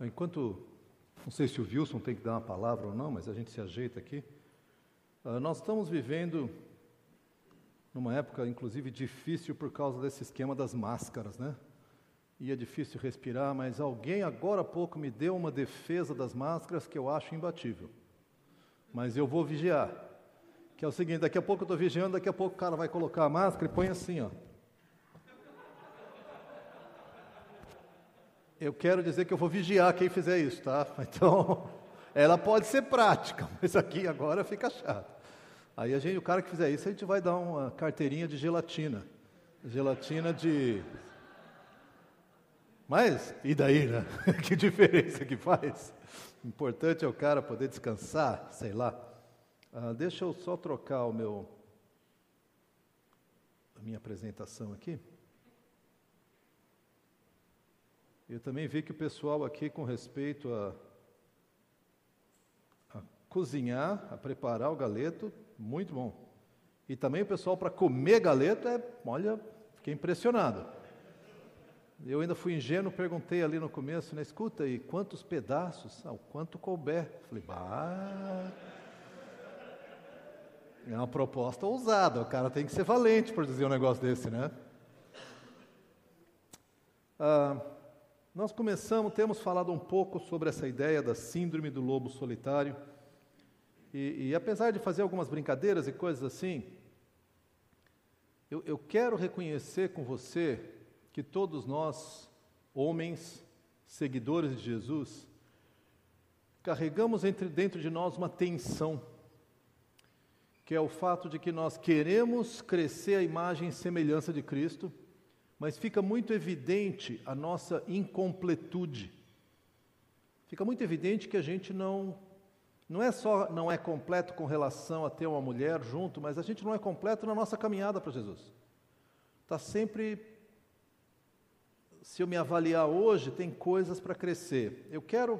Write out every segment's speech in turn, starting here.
Enquanto, não sei se o Wilson tem que dar uma palavra ou não, mas a gente se ajeita aqui. Uh, nós estamos vivendo numa época, inclusive, difícil por causa desse esquema das máscaras, né? E é difícil respirar, mas alguém agora há pouco me deu uma defesa das máscaras que eu acho imbatível. Mas eu vou vigiar. Que é o seguinte, daqui a pouco eu estou vigiando, daqui a pouco o cara vai colocar a máscara e põe assim, ó. Eu quero dizer que eu vou vigiar quem fizer isso, tá? Então, ela pode ser prática, mas aqui agora fica chato. Aí a gente, o cara que fizer isso, a gente vai dar uma carteirinha de gelatina. Gelatina de. Mas, e daí, né? que diferença que faz? O importante é o cara poder descansar, sei lá. Ah, deixa eu só trocar o meu. a minha apresentação aqui. Eu também vi que o pessoal aqui, com respeito a, a cozinhar, a preparar o galeto, muito bom. E também o pessoal para comer galeto, é, olha, fiquei impressionado. Eu ainda fui ingênuo, perguntei ali no começo, né, escuta aí, quantos pedaços? Ah, o quanto couber. Falei, bah. É uma proposta ousada, o cara tem que ser valente por dizer um negócio desse, né? Ah, nós começamos, temos falado um pouco sobre essa ideia da síndrome do lobo solitário. E, e apesar de fazer algumas brincadeiras e coisas assim, eu, eu quero reconhecer com você que todos nós, homens, seguidores de Jesus, carregamos entre, dentro de nós uma tensão, que é o fato de que nós queremos crescer a imagem e semelhança de Cristo, mas fica muito evidente a nossa incompletude. Fica muito evidente que a gente não não é só não é completo com relação a ter uma mulher junto, mas a gente não é completo na nossa caminhada para Jesus. Está sempre se eu me avaliar hoje, tem coisas para crescer. Eu quero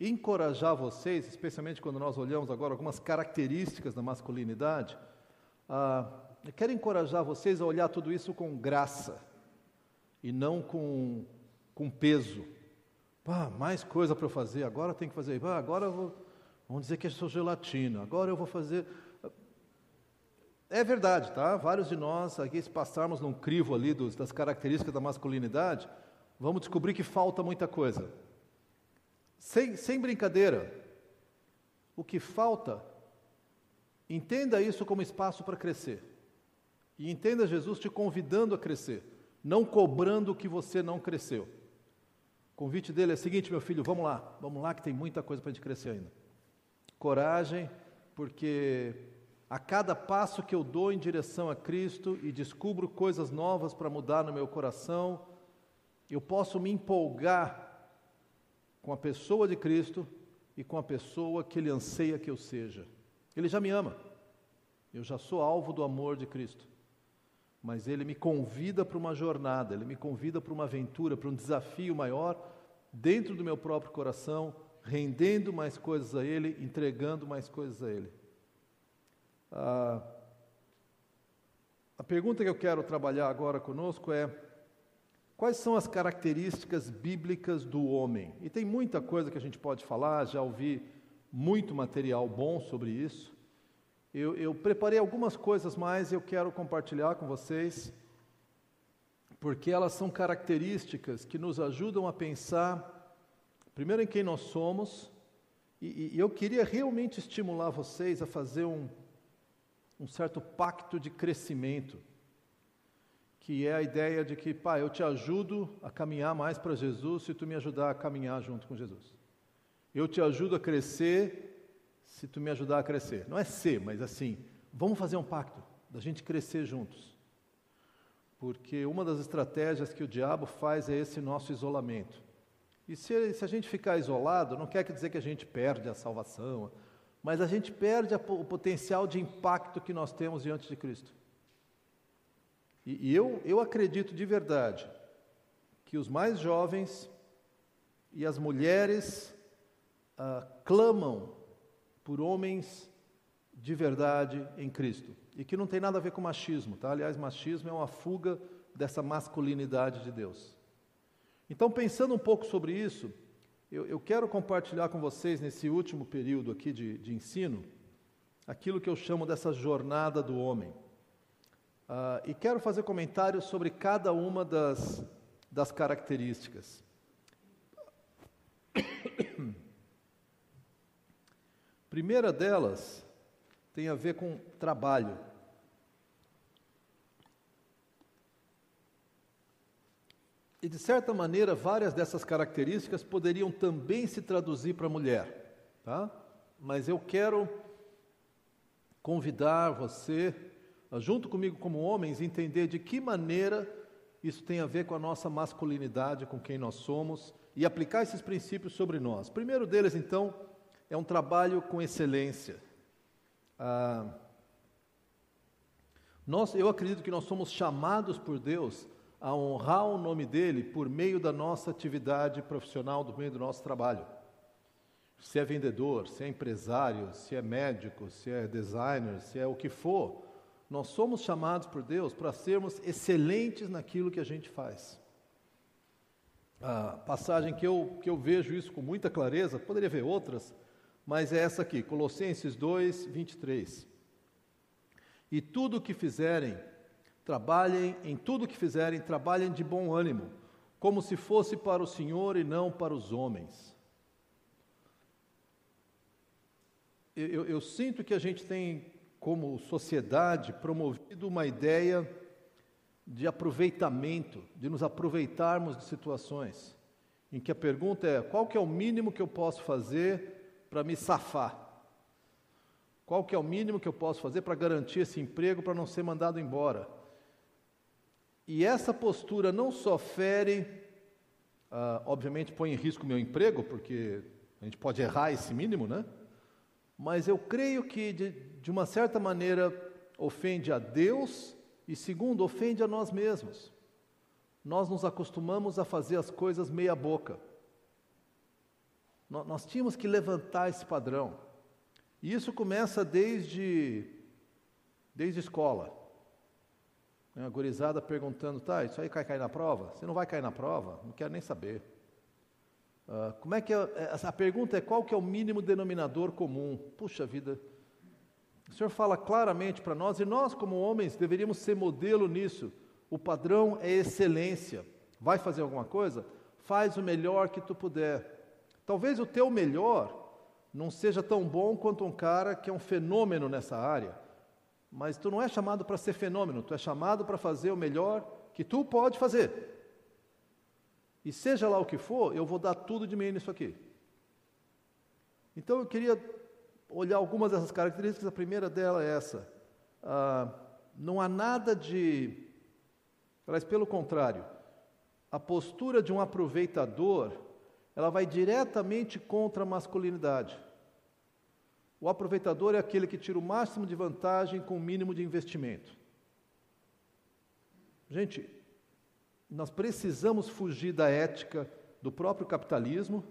encorajar vocês, especialmente quando nós olhamos agora algumas características da masculinidade, a eu quero encorajar vocês a olhar tudo isso com graça e não com, com peso. Ah, mais coisa para fazer, agora tem que fazer. Agora vou, vamos dizer que eu sou gelatina, agora eu vou fazer. É verdade, tá? Vários de nós, aqui, se passarmos num crivo ali dos, das características da masculinidade, vamos descobrir que falta muita coisa. Sem, sem brincadeira, o que falta, entenda isso como espaço para crescer. E entenda Jesus te convidando a crescer, não cobrando que você não cresceu. O convite dele é o seguinte, meu filho, vamos lá, vamos lá que tem muita coisa para a gente crescer ainda. Coragem, porque a cada passo que eu dou em direção a Cristo e descubro coisas novas para mudar no meu coração, eu posso me empolgar com a pessoa de Cristo e com a pessoa que Ele anseia que eu seja. Ele já me ama, eu já sou alvo do amor de Cristo mas ele me convida para uma jornada, ele me convida para uma aventura, para um desafio maior dentro do meu próprio coração, rendendo mais coisas a ele, entregando mais coisas a ele. Ah, a pergunta que eu quero trabalhar agora conosco é: quais são as características bíblicas do homem? E tem muita coisa que a gente pode falar, já ouvi muito material bom sobre isso. Eu, eu preparei algumas coisas mais e eu quero compartilhar com vocês, porque elas são características que nos ajudam a pensar, primeiro, em quem nós somos, e, e eu queria realmente estimular vocês a fazer um, um certo pacto de crescimento, que é a ideia de que, pai, eu te ajudo a caminhar mais para Jesus se tu me ajudar a caminhar junto com Jesus. Eu te ajudo a crescer se tu me ajudar a crescer. Não é ser, mas assim, vamos fazer um pacto da gente crescer juntos. Porque uma das estratégias que o diabo faz é esse nosso isolamento. E se, se a gente ficar isolado, não quer dizer que a gente perde a salvação, mas a gente perde a, o potencial de impacto que nós temos diante de Cristo. E, e eu, eu acredito de verdade que os mais jovens e as mulheres ah, clamam por homens de verdade em Cristo. E que não tem nada a ver com machismo, tá? Aliás, machismo é uma fuga dessa masculinidade de Deus. Então, pensando um pouco sobre isso, Eu, eu quero compartilhar com vocês, nesse último período aqui de, de ensino, aquilo que eu chamo dessa jornada do homem. Uh, e quero fazer comentários sobre cada uma das, das características. Primeira delas tem a ver com trabalho. E, de certa maneira, várias dessas características poderiam também se traduzir para a mulher, tá? Mas eu quero convidar você, junto comigo como homens, entender de que maneira isso tem a ver com a nossa masculinidade, com quem nós somos, e aplicar esses princípios sobre nós. Primeiro deles, então, é um trabalho com excelência. Ah, nós, eu acredito que nós somos chamados por Deus a honrar o nome dele por meio da nossa atividade profissional, do meio do nosso trabalho. Se é vendedor, se é empresário, se é médico, se é designer, se é o que for, nós somos chamados por Deus para sermos excelentes naquilo que a gente faz. A passagem que eu, que eu vejo isso com muita clareza, poderia ver outras, mas é essa aqui, Colossenses 2, 23. E tudo o que fizerem, trabalhem, em tudo o que fizerem, trabalhem de bom ânimo, como se fosse para o Senhor e não para os homens. Eu, eu, eu sinto que a gente tem, como sociedade, promovido uma ideia de aproveitamento, de nos aproveitarmos de situações, em que a pergunta é: qual que é o mínimo que eu posso fazer para me safar? Qual que é o mínimo que eu posso fazer para garantir esse emprego para não ser mandado embora? E essa postura não só fere, ah, obviamente põe em risco o meu emprego, porque a gente pode errar esse mínimo, né? Mas eu creio que, de, de uma certa maneira, ofende a Deus e, segundo, ofende a nós mesmos. Nós nos acostumamos a fazer as coisas meia-boca. Nós tínhamos que levantar esse padrão. E isso começa desde, desde escola. A gurizada perguntando, tá, isso aí vai cair na prova? Você não vai cair na prova? Não quero nem saber. Uh, como é que é, é a pergunta é qual que é o mínimo denominador comum? Puxa vida, o Senhor fala claramente para nós, e nós como homens deveríamos ser modelo nisso. O padrão é excelência. Vai fazer alguma coisa? Faz o melhor que tu puder. Talvez o teu melhor não seja tão bom quanto um cara que é um fenômeno nessa área, mas tu não é chamado para ser fenômeno, tu é chamado para fazer o melhor que tu pode fazer. E seja lá o que for, eu vou dar tudo de mim nisso aqui. Então eu queria olhar algumas dessas características, a primeira dela é essa. Ah, não há nada de. Mas pelo contrário, a postura de um aproveitador ela vai diretamente contra a masculinidade. O aproveitador é aquele que tira o máximo de vantagem com o mínimo de investimento. Gente, nós precisamos fugir da ética do próprio capitalismo,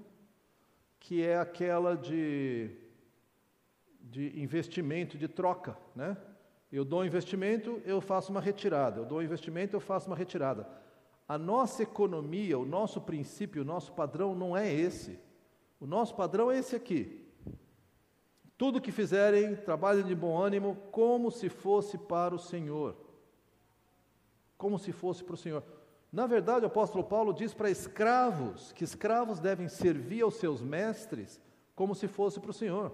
que é aquela de, de investimento, de troca, né? Eu dou investimento, eu faço uma retirada. Eu dou investimento, eu faço uma retirada. A nossa economia, o nosso princípio, o nosso padrão não é esse. O nosso padrão é esse aqui. Tudo que fizerem, trabalhem de bom ânimo, como se fosse para o Senhor. Como se fosse para o Senhor. Na verdade, o apóstolo Paulo diz para escravos que escravos devem servir aos seus mestres como se fosse para o Senhor.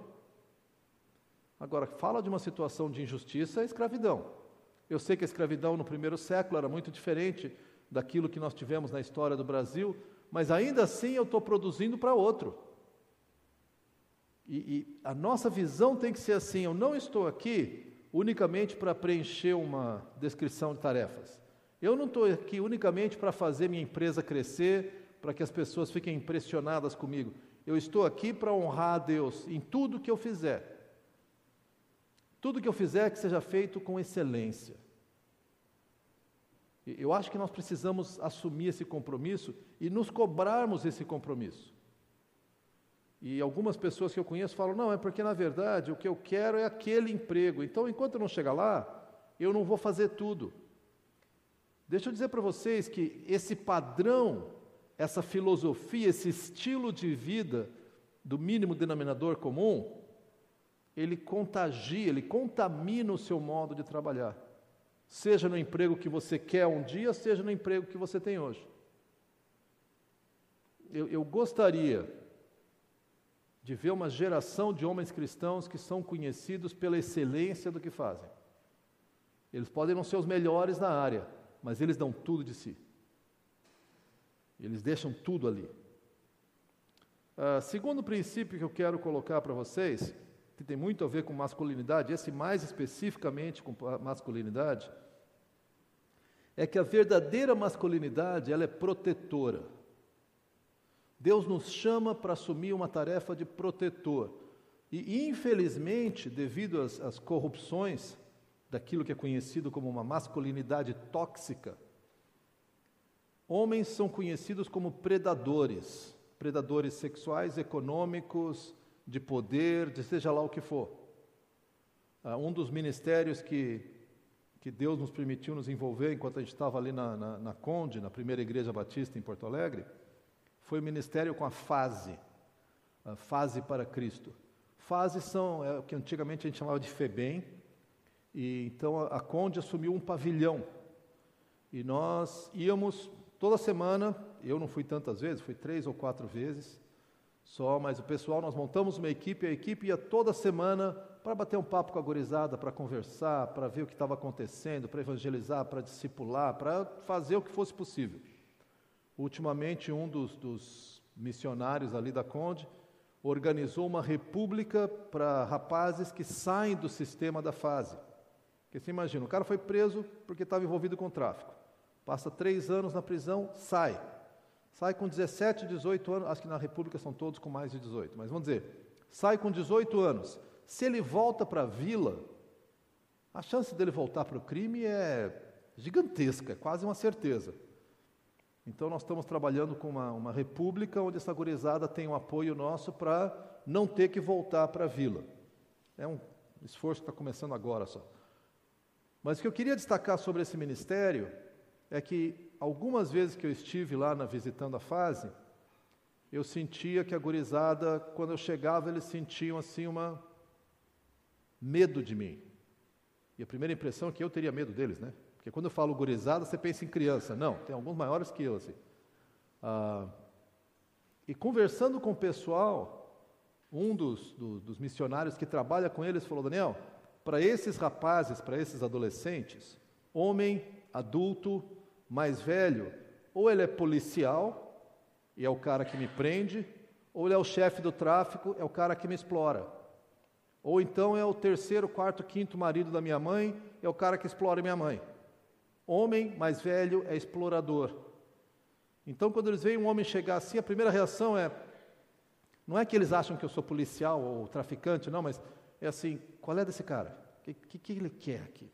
Agora, fala de uma situação de injustiça, é escravidão. Eu sei que a escravidão no primeiro século era muito diferente daquilo que nós tivemos na história do Brasil, mas ainda assim eu estou produzindo para outro. E, e, a nossa visão tem que ser assim: eu não estou aqui unicamente para preencher uma descrição de tarefas. Eu não estou aqui unicamente para fazer minha empresa crescer, para que as pessoas fiquem impressionadas comigo. Eu estou aqui para honrar a Deus em tudo que eu fizer. Tudo que eu fizer que seja feito com excelência. Eu acho que nós precisamos assumir esse compromisso e nos cobrarmos esse compromisso. E algumas pessoas que eu conheço falam: não, é porque na verdade o que eu quero é aquele emprego. Então, enquanto eu não chegar lá, eu não vou fazer tudo. Deixa eu dizer para vocês que esse padrão essa filosofia, esse estilo de vida do mínimo denominador comum, ele contagia, ele contamina o seu modo de trabalhar. Seja no emprego que você quer um dia, seja no emprego que você tem hoje. Eu, eu gostaria de ver uma geração de homens cristãos que são conhecidos pela excelência do que fazem. Eles podem não ser os melhores na área, mas eles dão tudo de si. Eles deixam tudo ali. Uh, segundo princípio que eu quero colocar para vocês, que tem muito a ver com masculinidade, esse mais especificamente com masculinidade, é que a verdadeira masculinidade ela é protetora. Deus nos chama para assumir uma tarefa de protetor. E, infelizmente, devido às, às corrupções daquilo que é conhecido como uma masculinidade tóxica, homens são conhecidos como predadores, predadores sexuais, econômicos, de poder, de seja lá o que for. Uh, um dos ministérios que, que Deus nos permitiu nos envolver enquanto a gente estava ali na, na, na Conde, na primeira igreja batista em Porto Alegre, foi o ministério com a fase, a fase para Cristo. Fases são é, o que antigamente a gente chamava de FEBEM, e então a, a Conde assumiu um pavilhão. E nós íamos toda semana, eu não fui tantas vezes, fui três ou quatro vezes só, mas o pessoal, nós montamos uma equipe, a equipe ia toda semana para bater um papo com a gorizada, para conversar, para ver o que estava acontecendo, para evangelizar, para discipular, para fazer o que fosse possível. Ultimamente, um dos, dos missionários ali da Conde organizou uma república para rapazes que saem do sistema da fase. Porque você imagina, o cara foi preso porque estava envolvido com tráfico. Passa três anos na prisão, sai. Sai com 17, 18 anos, acho que na República são todos com mais de 18, mas vamos dizer, sai com 18 anos. Se ele volta para a vila, a chance dele voltar para o crime é gigantesca, é quase uma certeza. Então, nós estamos trabalhando com uma, uma república onde essa gurizada tem um apoio nosso para não ter que voltar para a vila. É um esforço que está começando agora só. Mas o que eu queria destacar sobre esse ministério é que algumas vezes que eu estive lá na visitando a fase, eu sentia que a gurizada, quando eu chegava, eles sentiam assim uma medo de mim. E a primeira impressão é que eu teria medo deles, né? Porque quando eu falo gurizada, você pensa em criança. Não, tem alguns maiores que eu, assim. Ah, e conversando com o pessoal, um dos, do, dos missionários que trabalha com eles falou: Daniel, para esses rapazes, para esses adolescentes, homem, adulto, mais velho, ou ele é policial, e é o cara que me prende, ou ele é o chefe do tráfico, é o cara que me explora. Ou então é o terceiro, quarto, quinto marido da minha mãe, é o cara que explora minha mãe. Homem mais velho é explorador. Então, quando eles veem um homem chegar assim, a primeira reação é: não é que eles acham que eu sou policial ou traficante, não, mas é assim: qual é desse cara? O que, que, que ele quer aqui?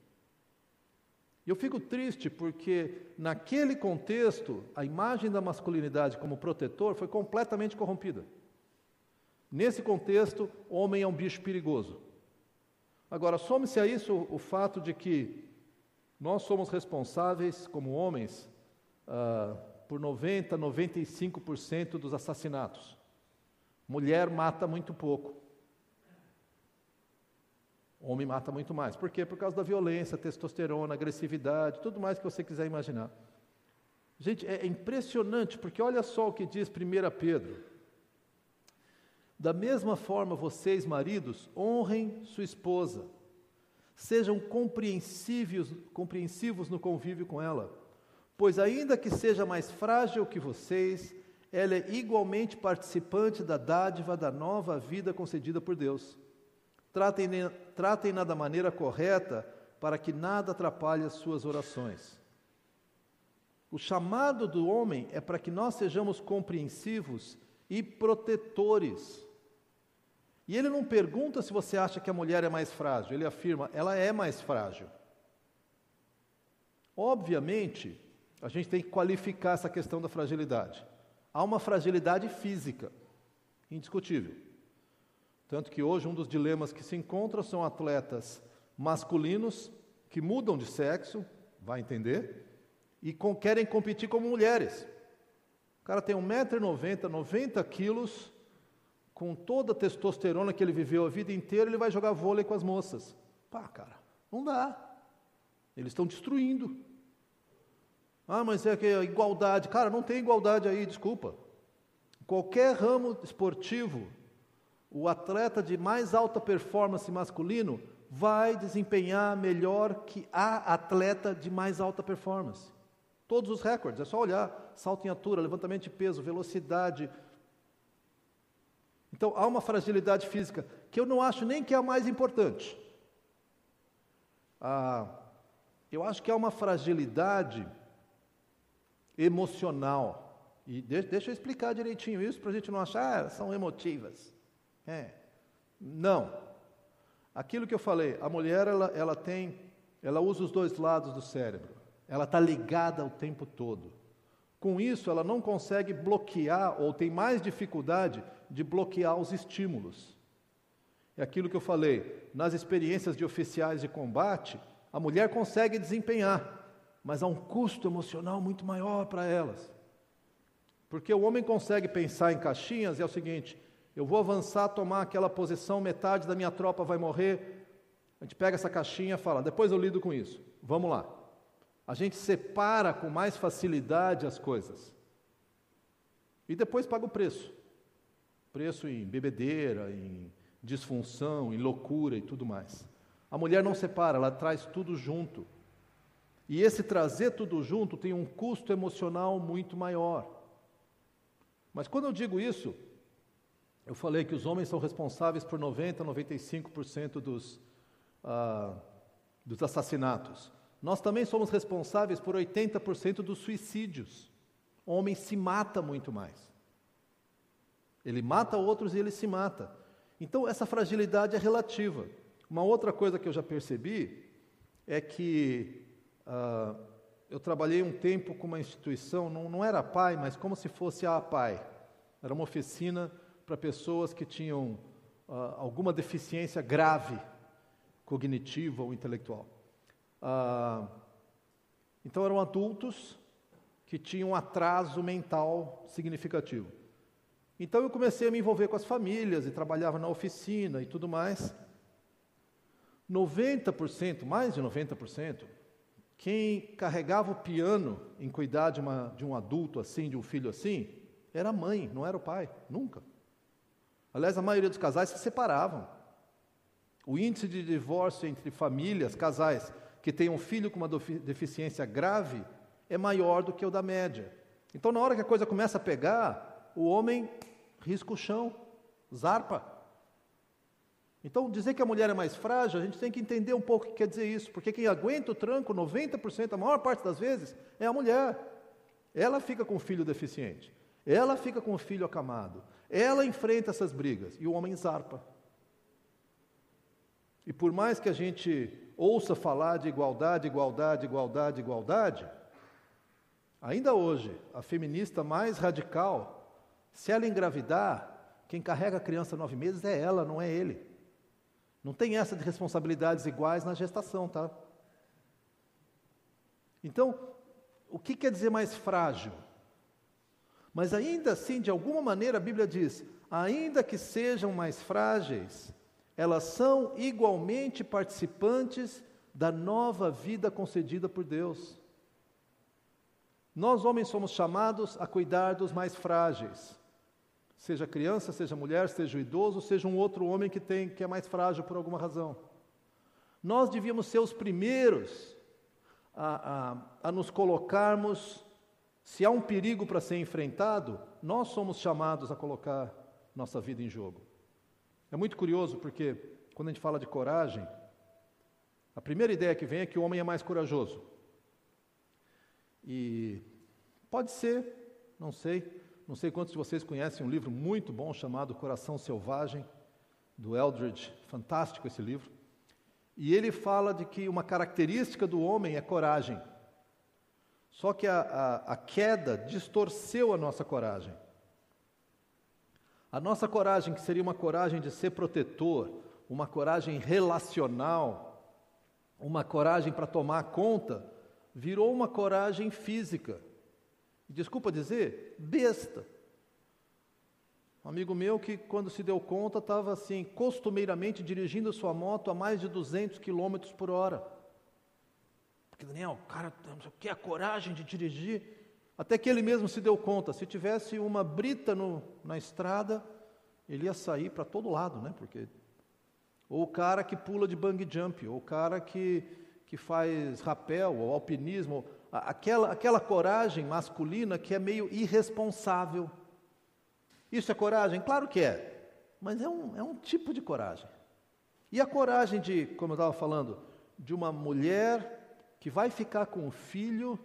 E eu fico triste porque, naquele contexto, a imagem da masculinidade como protetor foi completamente corrompida. Nesse contexto, homem é um bicho perigoso. Agora, some-se a isso o, fato de que nós somos responsáveis, como homens, uh, por 90, 95% dos assassinatos. Mulher mata muito pouco. Homem mata muito mais. Por quê? Por causa da violência, testosterona, agressividade, tudo mais que você quiser imaginar. Gente, é impressionante, porque olha só o que diz 1 Pedro. Da mesma forma, vocês, maridos, honrem sua esposa Sejam compreensivos, compreensivos no convívio com ela, pois, ainda que seja mais frágil que vocês, ela é igualmente participante da dádiva da nova vida concedida por Deus. Tratem-na tratem da maneira correta para que nada atrapalhe as suas orações. O chamado do homem é para que nós sejamos compreensivos e protetores e ele não pergunta se você acha que a mulher é mais frágil, ele afirma, ela é mais frágil. Obviamente, a gente tem que qualificar essa questão da fragilidade. Há uma fragilidade física, indiscutível. Tanto que hoje um dos dilemas que se encontram são atletas masculinos que mudam de sexo, vai entender, e com, querem competir como mulheres. cara tem 1,90m, 90 quilos, com toda a testosterona que ele viveu a vida inteira, ele vai jogar vôlei com as moças. Pá, cara, não dá. Eles estão destruindo. Ah, mas é que a igualdade. Cara, não tem igualdade aí, desculpa. Qualquer ramo esportivo, o atleta de mais alta performance masculino vai desempenhar melhor que a atleta de mais alta performance. Todos os recordes, é só olhar: salto em altura, levantamento de peso, velocidade. Então, há uma fragilidade física que eu não acho nem que é a mais importante. Ah, eu acho que há uma fragilidade emocional e deixa, eu explicar direitinho isso para a gente não achar, ah, são emotivas. É. Não. Aquilo que eu falei, a mulher ela, ela tem, ela usa os dois lados do cérebro. Ela está ligada o tempo todo. Com isso, ela não consegue bloquear ou tem mais dificuldade de bloquear os estímulos. É aquilo que eu falei, nas experiências de oficiais de combate, a mulher consegue desempenhar, mas há um custo emocional muito maior para elas. Porque o homem consegue pensar em caixinhas, é o seguinte: eu vou avançar, tomar aquela posição, metade da minha tropa vai morrer. A gente pega essa caixinha e fala, depois eu lido com isso. Vamos lá. A gente separa com mais facilidade as coisas. E depois paga o preço. Preço em bebedeira, em disfunção, em loucura e tudo mais. A mulher não separa, ela traz tudo junto. E esse trazer tudo junto tem um custo emocional muito maior. Mas quando eu digo isso, eu falei que os homens são responsáveis por 90, 95% dos, ah, dos assassinatos. Nós também somos responsáveis por 80% dos suicídios. O homem se mata muito mais. Ele mata outros e ele se mata. Então, essa fragilidade é relativa. Uma outra coisa que eu já percebi é que ah, eu trabalhei um tempo com uma instituição, não, não era pai, mas como se fosse a pai. Era uma oficina para pessoas que tinham uh, alguma deficiência grave, cognitiva ou intelectual. Uh, então eram adultos que tinham um atraso mental significativo. Então eu comecei a me envolver com as famílias e trabalhava na oficina e tudo mais. 90%, mais de 90%, quem carregava o piano em cuidar de, uma, de um adulto assim, de um filho assim, era a mãe, não era o pai, nunca. Aliás, a maioria dos casais se separavam. O índice de divórcio entre famílias, casais que têm um filho com uma deficiência grave, é maior do que o da média. Então, na hora que a coisa começa a pegar, o homem risca o chão, zarpa. Então, dizer que a mulher é mais frágil, a gente tem que entender um pouco o que quer dizer isso, porque quem aguenta o tranco, 90%, a maior parte das vezes, é a mulher. Ela fica com o filho deficiente, ela fica com o filho acamado, ela enfrenta essas brigas e o homem zarpa. E por mais que a gente ouça falar de igualdade, igualdade, igualdade, igualdade, ainda hoje, a feminista mais radical, se ela engravidar, quem carrega a criança nove meses é ela, não é ele. Não tem essa de responsabilidades iguais na gestação, tá? Então, o que quer dizer mais frágil? Mas ainda assim, de alguma maneira, a Bíblia diz: ainda que sejam mais frágeis, elas são igualmente participantes da nova vida concedida por Deus. Nós, homens, somos chamados a cuidar dos mais frágeis seja criança, seja mulher, seja idoso, seja um outro homem que tem que é mais frágil por alguma razão. Nós devíamos ser os primeiros a, a, a nos colocarmos, se há um perigo para ser enfrentado, nós somos chamados a colocar nossa vida em jogo. É muito curioso porque quando a gente fala de coragem, a primeira ideia que vem é que o homem é mais corajoso. E pode ser, não sei, não sei quantos de vocês conhecem um livro muito bom chamado Coração Selvagem, do Eldridge, fantástico esse livro. E ele fala de que uma característica do homem é coragem. Só que a, a, a queda distorceu a nossa coragem. A nossa coragem, que seria uma coragem de ser protetor, uma coragem relacional, uma coragem para tomar conta, virou uma coragem física. desculpa dizer, besta. Um amigo meu que, quando se deu conta, estava assim, costumeiramente dirigindo sua moto a mais de 200 km por hora. Porque, Daniel, o cara tem a coragem de dirigir. Até que ele mesmo se deu conta, se tivesse uma brita no, na estrada, ele ia sair para todo lado, né? Porque ou o cara que pula de bang jump, ou o cara que, que faz rapel, ou alpinismo, aquela, aquela coragem masculina que é meio irresponsável. Isso é coragem? Claro que é, mas é um, é um tipo de coragem. E a coragem de, como eu estava falando, de uma mulher que vai ficar com um filho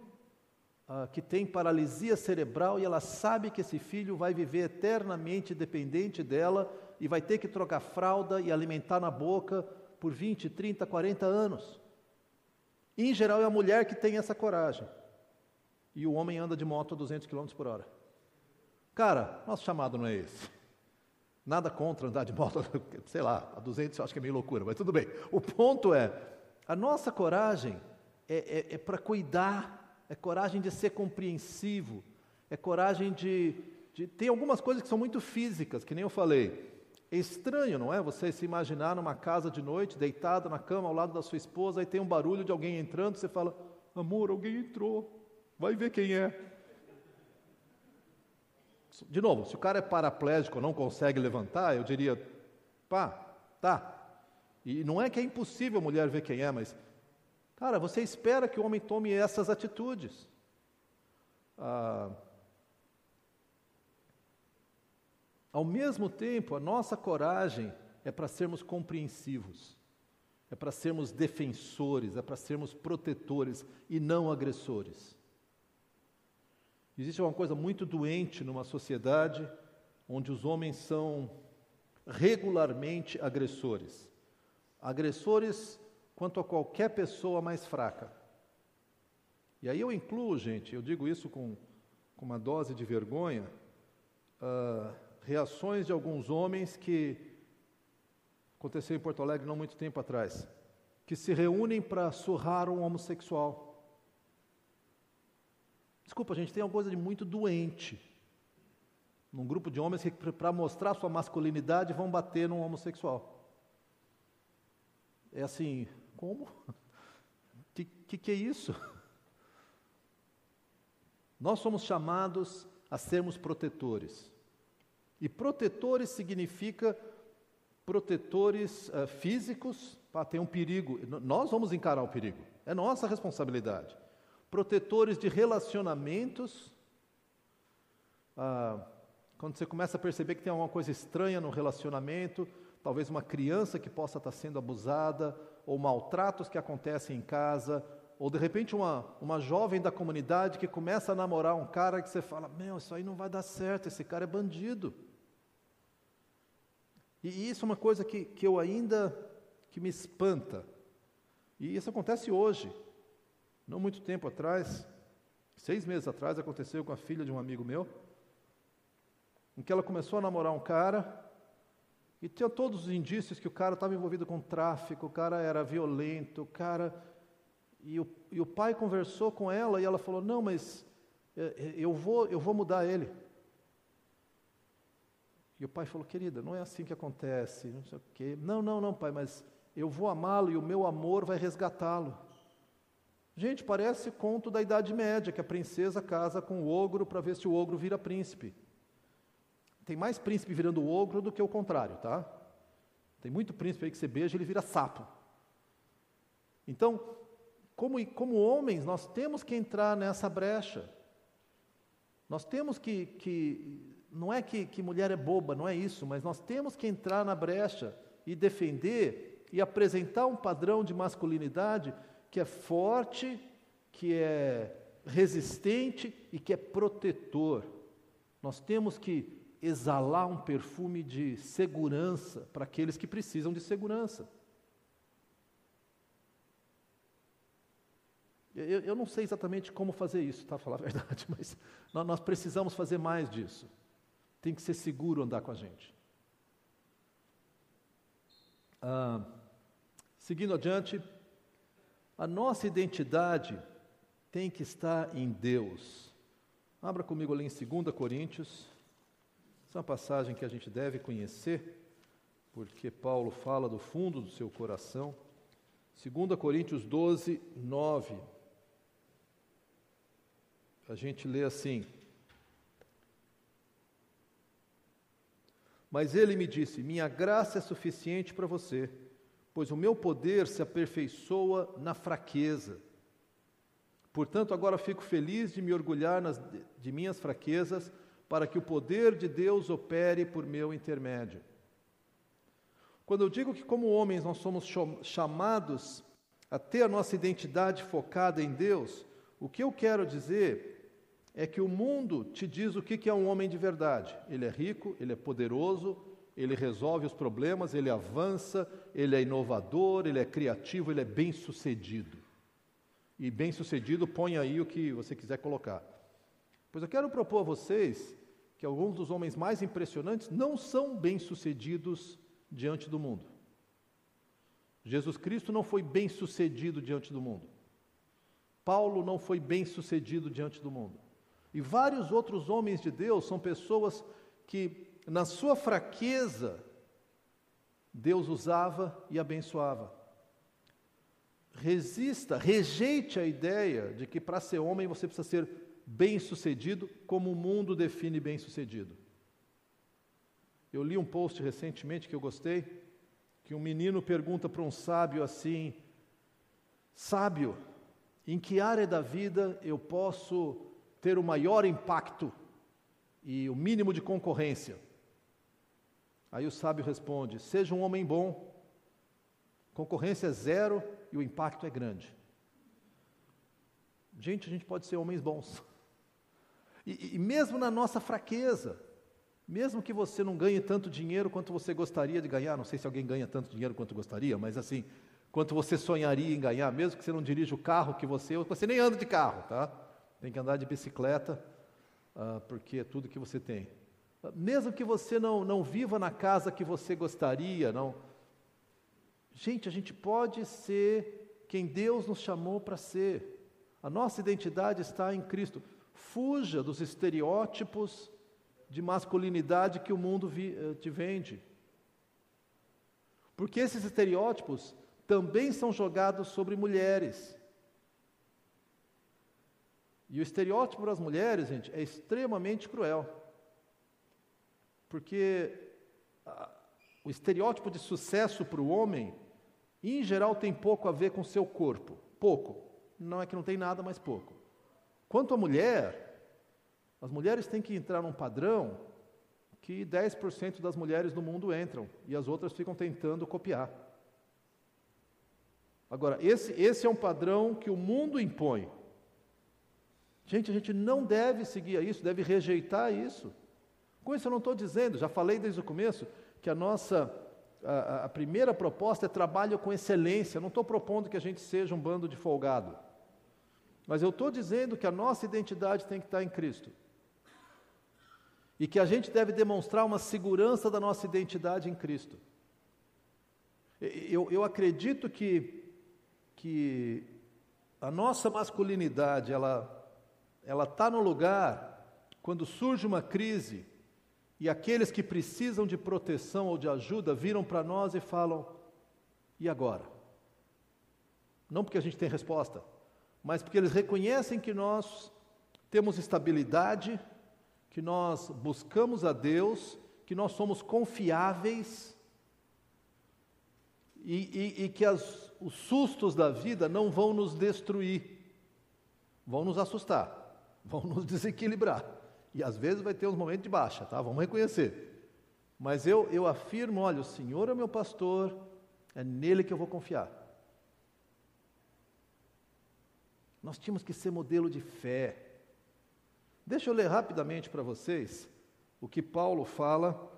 uh, que tem paralisia cerebral e ela sabe que esse filho vai viver eternamente dependente dela e vai ter que trocar fralda e alimentar na boca por 20, 30, 40 anos. E, em geral, é a mulher que tem essa coragem. E o homem anda de moto a 200 km por hora. Cara, nosso chamado não é esse. Nada contra andar de moto, sei lá, a 200 eu acho que é meio loucura, mas tudo bem. O ponto é, a nossa coragem é, é, é para cuidar, é coragem de ser compreensivo, é coragem de, de. Tem algumas coisas que são muito físicas, que nem eu falei. É estranho, não é? Você se imaginar numa casa de noite, deitado na cama ao lado da sua esposa, e tem um barulho de alguém entrando, você fala: Amor, alguém entrou, vai ver quem é. De novo, se o cara é paraplégico, não consegue levantar, eu diria, pá, tá. E não é que é impossível a mulher ver quem é, mas, cara, você espera que o homem tome essas atitudes. Ah, ao mesmo tempo, a nossa coragem é para sermos compreensivos, é para sermos defensores, é para sermos protetores e não agressores. Existe uma coisa muito doente numa sociedade onde os homens são regularmente agressores. Agressores quanto a qualquer pessoa mais fraca. E aí eu incluo, gente, eu digo isso com, com uma dose de vergonha, uh, reações de alguns homens que aconteceu em Porto Alegre não muito tempo atrás, que se reúnem para surrar um homossexual. Desculpa, gente, tem uma coisa de muito doente. Num grupo de homens que, para mostrar sua masculinidade, vão bater num homossexual. É assim, como? O que, que, que é isso? Nós somos chamados a sermos protetores. E protetores significa protetores uh, físicos, ter um perigo. Nós vamos encarar o perigo, é nossa responsabilidade protetores de relacionamentos. Ah, quando você começa a perceber que tem alguma coisa estranha no relacionamento, talvez uma criança que possa estar sendo abusada, ou maltratos que acontecem em casa, ou de repente uma, uma jovem da comunidade que começa a namorar um cara que você fala: Meu, isso aí não vai dar certo, esse cara é bandido. E isso é uma coisa que, que eu ainda que me espanta. E isso acontece hoje. Não muito tempo atrás, seis meses atrás, aconteceu com a filha de um amigo meu, em que ela começou a namorar um cara e tinha todos os indícios que o cara estava envolvido com tráfico, o cara era violento, o cara. E o, e o pai conversou com ela e ela falou: Não, mas é, é, eu vou, eu vou mudar ele. E o pai falou: Querida, não é assim que acontece, não sei o quê. Não, não, não, pai, mas eu vou amá-lo e o meu amor vai resgatá-lo. Gente, parece conto da Idade Média, que a princesa casa com o ogro para ver se o ogro vira príncipe. Tem mais príncipe virando ogro do que o contrário, tá? Tem muito príncipe aí que você beija ele vira sapo. Então, como, como homens, nós temos que entrar nessa brecha. Nós temos que, que não é que, que mulher é boba, não é isso, mas nós temos que entrar na brecha e defender e apresentar um padrão de masculinidade que é forte, que é resistente e que é protetor. Nós temos que exalar um perfume de segurança para aqueles que precisam de segurança. Eu, eu não sei exatamente como fazer isso, tá? Falar a verdade, mas nós precisamos fazer mais disso. Tem que ser seguro andar com a gente. Ah, seguindo adiante, a nossa identidade tem que estar em Deus. Abra comigo ali em 2 Coríntios. Essa é uma passagem que a gente deve conhecer, porque Paulo fala do fundo do seu coração. 2 Coríntios 12, 9. A gente lê assim: Mas ele me disse: Minha graça é suficiente para você, pois o meu poder se aperfeiçoa na fraqueza. Portanto, agora fico feliz de me orgulhar nas, de minhas fraquezas, para que o poder de Deus opere por meu intermédio. Quando eu digo que, como homens, nós somos chamados a ter a nossa identidade focada em Deus, o que eu quero dizer é que o mundo te diz o que é um homem de verdade. Ele é rico, ele é poderoso, ele resolve os problemas, ele avança, ele é inovador, ele é criativo, ele é bem-sucedido. E bem-sucedido, põe aí o que você quiser colocar. Pois eu quero propor a vocês que alguns dos homens mais impressionantes não são bem-sucedidos diante do mundo. Jesus Cristo não foi bem-sucedido diante do mundo. Paulo não foi bem-sucedido diante do mundo. E vários outros homens de Deus são pessoas que, na sua fraqueza, Deus usava e abençoava. Resista, rejeite a ideia de que para ser homem você precisa ser bem-sucedido, como o mundo define bem-sucedido. Eu li um post recentemente que eu gostei, que um menino pergunta para um sábio assim: Sábio, em que área da vida eu posso ter o maior impacto e o mínimo de concorrência? Aí o sábio responde: seja um homem bom, concorrência é zero e o impacto é grande. Gente, a gente pode ser homens bons. E, e, mesmo na nossa fraqueza, mesmo que você não ganhe tanto dinheiro quanto você gostaria de ganhar, não sei se alguém ganha tanto dinheiro quanto gostaria, mas assim, quanto você sonharia em ganhar, mesmo que você não dirija o carro que você, você nem anda de carro, tá? tem que andar de bicicleta, uh, porque é tudo que você tem. Uh, mesmo que você não, não viva na casa que você gostaria, não. Gente, a gente pode ser quem Deus nos chamou para ser. A nossa identidade está em Cristo. Fuja dos estereótipos de masculinidade que o mundo vi, uh, te vende. Porque esses estereótipos também são jogados sobre mulheres. E o estereótipo das mulheres, gente, é extremamente cruel. Porque o estereótipo de sucesso para o homem, em geral, tem pouco a ver com seu corpo. Pouco. Não é que não tem nada, mas pouco. Quanto à mulher, as mulheres têm que entrar num padrão que 10% das mulheres do mundo entram e as outras ficam tentando copiar. Agora, esse, esse é um padrão que o mundo impõe. Gente, a gente não deve seguir isso, deve rejeitar isso. Com isso eu não estou dizendo, já falei desde o começo, que a nossa a, a primeira proposta é trabalho com excelência. Eu não estou propondo que a gente seja um bando de folgado. Mas eu estou dizendo que a nossa identidade tem que estar em Cristo. E que a gente deve demonstrar uma segurança da nossa identidade em Cristo. Eu, eu acredito que, que a nossa masculinidade, ela ela está no lugar quando surge uma crise e aqueles que precisam de proteção ou de ajuda viram para nós e falam: e agora? Não porque a gente tem resposta, mas porque eles reconhecem que nós temos estabilidade, que nós buscamos a Deus, que nós somos confiáveis e, e, e que as, os sustos da vida não vão nos destruir, vão nos assustar vão nos desequilibrar. E às vezes vai ter uns momentos de baixa, tá? Vamos reconhecer. Mas eu, eu afirmo: olha, o Senhor é meu pastor, é nele que eu vou confiar. Nós tínhamos que ser modelo de fé. Deixa eu ler rapidamente para vocês o que Paulo fala.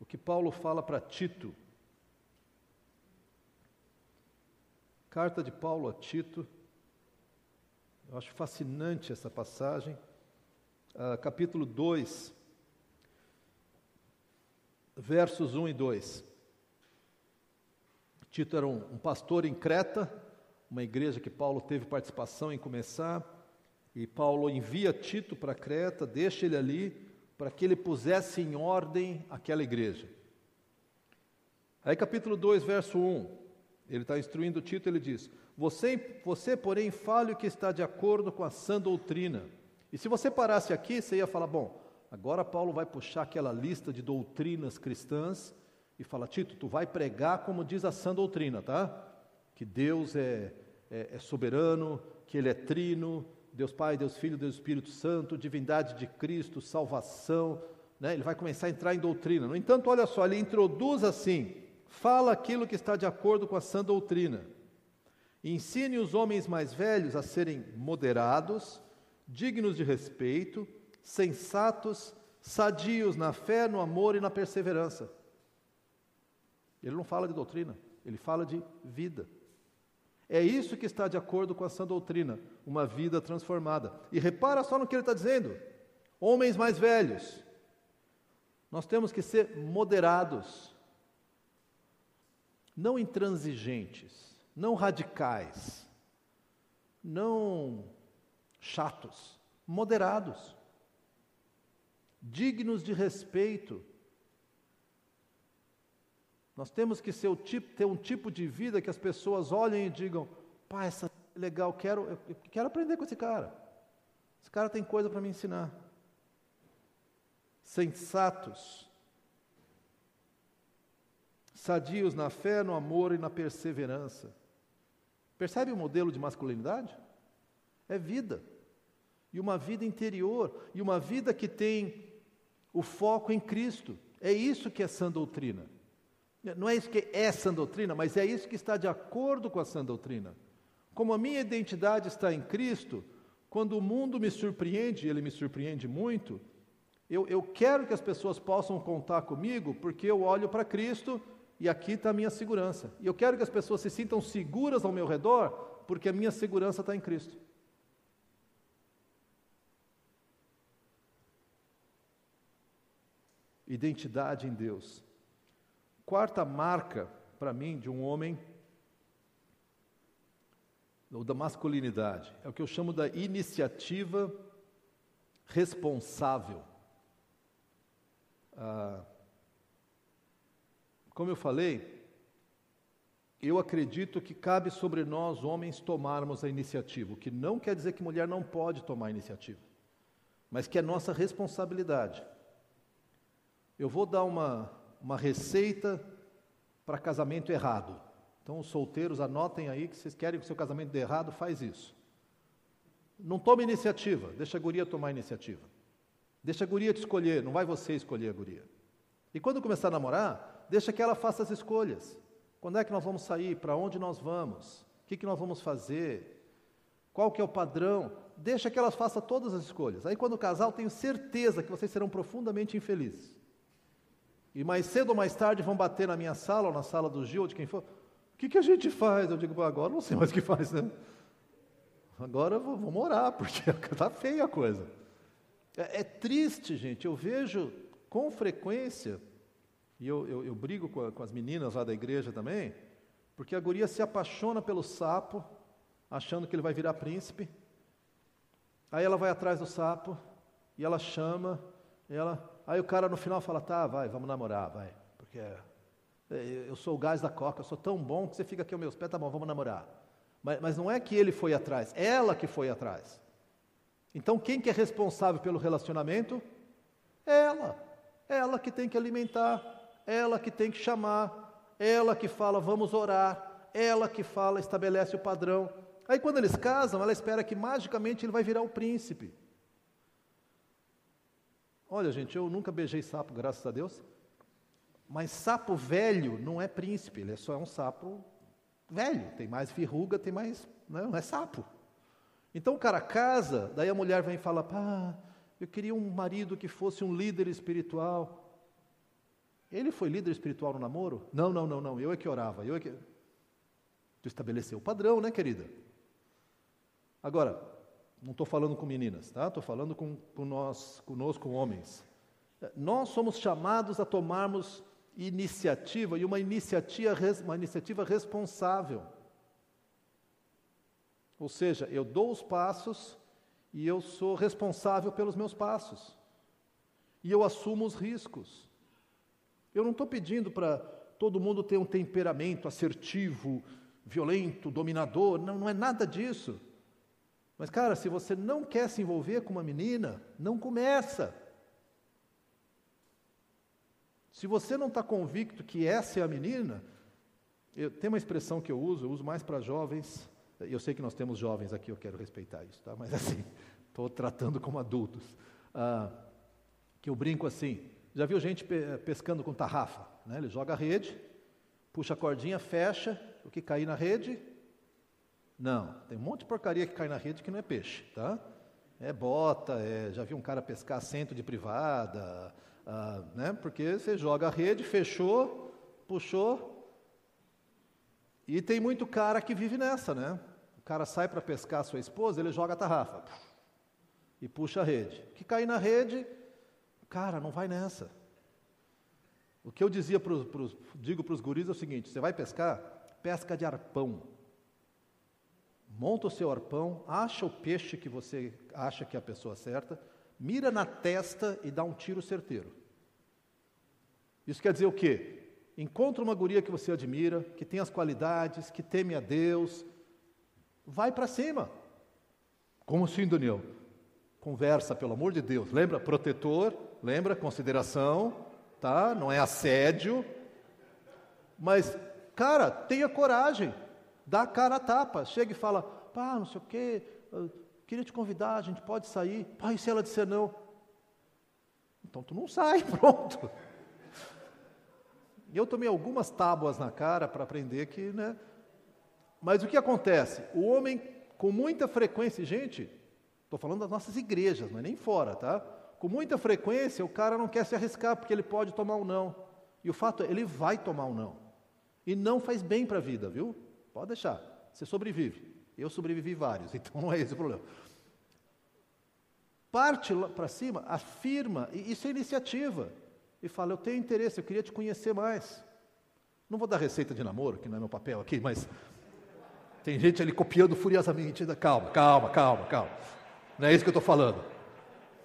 O que Paulo fala para Tito. Carta de Paulo a Tito, eu acho fascinante essa passagem, uh, capítulo 2, versos 1 e 2. Tito era um, um pastor em Creta, uma igreja que Paulo teve participação em começar, e Paulo envia Tito para Creta, deixa ele ali, para que ele pusesse em ordem aquela igreja. Aí, capítulo 2, verso 1, ele está instruindo Tito, ele diz: você, você, porém, fale o que está de acordo com a sã doutrina. E se você parasse aqui, você ia falar: bom, agora Paulo vai puxar aquela lista de doutrinas cristãs e fala: Tito, tu vai pregar como diz a sã doutrina, tá? Que Deus é, é, é soberano, que Ele é trino, Deus Pai, Deus Filho, Deus Espírito Santo, divindade de Cristo, salvação. Né? Ele vai começar a entrar em doutrina. No entanto, olha só, ele introduz assim: fala aquilo que está de acordo com a sã doutrina. Ensine os homens mais velhos a serem moderados, dignos de respeito, sensatos, sadios na fé, no amor e na perseverança. Ele não fala de doutrina, ele fala de vida. É isso que está de acordo com a sã doutrina, uma vida transformada. E repara só no que ele está dizendo: homens mais velhos, nós temos que ser moderados, não intransigentes não radicais, não chatos, moderados, dignos de respeito. Nós temos que tipo, ter um tipo de vida que as pessoas olhem e digam: pá, essa é legal, quero, eu quero aprender com esse cara. Esse cara tem coisa para me ensinar. Sensatos, sadios na fé, no amor e na perseverança. Percebe o modelo de masculinidade? É vida. E uma vida interior, e uma vida que tem o foco em Cristo. É isso que é sã doutrina. Não é isso que é sã doutrina, mas é isso que está de acordo com a sã doutrina. Como a minha identidade está em Cristo, quando o mundo me surpreende, ele me surpreende muito, eu, eu quero que as pessoas possam contar comigo, porque eu olho para Cristo e aqui está a minha segurança. E eu quero que as pessoas se sintam seguras ao meu redor, porque a minha segurança está em Cristo. Identidade em Deus. Quarta marca, para mim, de um homem, ou da masculinidade, é o que eu chamo da iniciativa responsável. Ah, como eu falei, eu acredito que cabe sobre nós, homens, tomarmos a iniciativa, o que não quer dizer que mulher não pode tomar a iniciativa, mas que é nossa responsabilidade. Eu vou dar uma, uma receita para casamento errado. Então, os solteiros, anotem aí que vocês querem que o seu casamento dê errado, faz isso. Não tome iniciativa, deixa a guria tomar iniciativa. Deixa a guria te escolher, não vai você escolher a guria. E quando começar a namorar, deixa que ela faça as escolhas. Quando é que nós vamos sair? Para onde nós vamos? O que, que nós vamos fazer? Qual que é o padrão? Deixa que ela faça todas as escolhas. Aí quando o casal, tenho certeza que vocês serão profundamente infelizes. E mais cedo ou mais tarde vão bater na minha sala ou na sala do Gil ou de quem for. O que, que a gente faz? Eu digo, agora não sei mais o que faz, né? Agora vamos orar, porque está feia a coisa. É, é triste, gente. Eu vejo com frequência e eu, eu, eu brigo com, a, com as meninas lá da igreja também, porque a guria se apaixona pelo sapo, achando que ele vai virar príncipe. Aí ela vai atrás do sapo, e ela chama, e ela, aí o cara no final fala, tá, vai, vamos namorar, vai, porque é, eu sou o gás da coca, eu sou tão bom que você fica aqui aos meus pés, tá bom, vamos namorar. Mas, mas não é que ele foi atrás, ela que foi atrás. Então quem que é responsável pelo relacionamento? Ela. Ela que tem que alimentar, ela que tem que chamar, ela que fala, vamos orar, ela que fala, estabelece o padrão. Aí quando eles casam, ela espera que magicamente ele vai virar o príncipe. Olha, gente, eu nunca beijei sapo, graças a Deus. Mas sapo velho não é príncipe, ele é só um sapo velho, tem mais verruga, tem mais. Não, né, não é sapo. Então o cara casa, daí a mulher vem e fala: pá, eu queria um marido que fosse um líder espiritual. Ele foi líder espiritual no namoro? Não, não, não, não. Eu é que orava. Eu é que. Tu estabeleceu o padrão, né, querida? Agora, não estou falando com meninas, tá? Estou falando com, com nós, conosco, homens. Nós somos chamados a tomarmos iniciativa e uma iniciativa, uma iniciativa responsável. Ou seja, eu dou os passos e eu sou responsável pelos meus passos. E eu assumo os riscos. Eu não estou pedindo para todo mundo ter um temperamento assertivo, violento, dominador. Não, não é nada disso. Mas, cara, se você não quer se envolver com uma menina, não começa. Se você não está convicto que essa é a menina, eu, tem uma expressão que eu uso, eu uso mais para jovens, eu sei que nós temos jovens aqui, eu quero respeitar isso, tá? mas assim, estou tratando como adultos. Ah, que eu brinco assim, já viu gente pescando com tarrafa? Né? Ele joga a rede, puxa a cordinha, fecha, o que cair na rede? Não, tem um monte de porcaria que cai na rede que não é peixe, tá? É bota, é, já vi um cara pescar centro de privada, ah, né? Porque você joga a rede, fechou, puxou, e tem muito cara que vive nessa, né? O cara sai para pescar a sua esposa, ele joga a tarrafa e puxa a rede. Que cair na rede, cara, não vai nessa. O que eu dizia pros, pros, digo para os guris é o seguinte: você vai pescar, pesca de arpão. Monta o seu arpão, acha o peixe que você acha que é a pessoa certa, mira na testa e dá um tiro certeiro. Isso quer dizer o quê? Encontra uma guria que você admira, que tem as qualidades, que teme a Deus. Vai para cima. Como assim, Daniel? Conversa, pelo amor de Deus. Lembra? Protetor, lembra? Consideração, tá? Não é assédio. Mas, cara, tenha coragem. Dá a cara a tapa. Chega e fala, pá, não sei o quê, queria te convidar, a gente pode sair. Pá, e se ela disser não? Então tu não sai, pronto. Eu tomei algumas tábuas na cara para aprender que, né? Mas o que acontece? O homem, com muita frequência, gente, estou falando das nossas igrejas, não é nem fora, tá? Com muita frequência, o cara não quer se arriscar porque ele pode tomar um não. E o fato é, ele vai tomar um não. E não faz bem para a vida, viu? Pode deixar. Você sobrevive. Eu sobrevivi vários, então não é esse o problema. Parte para cima, afirma, e isso é iniciativa e fala: Eu tenho interesse, eu queria te conhecer mais. Não vou dar receita de namoro, que não é meu papel aqui, mas tem gente ali copiando furiosamente. Calma, calma, calma, calma. Não é isso que eu estou falando.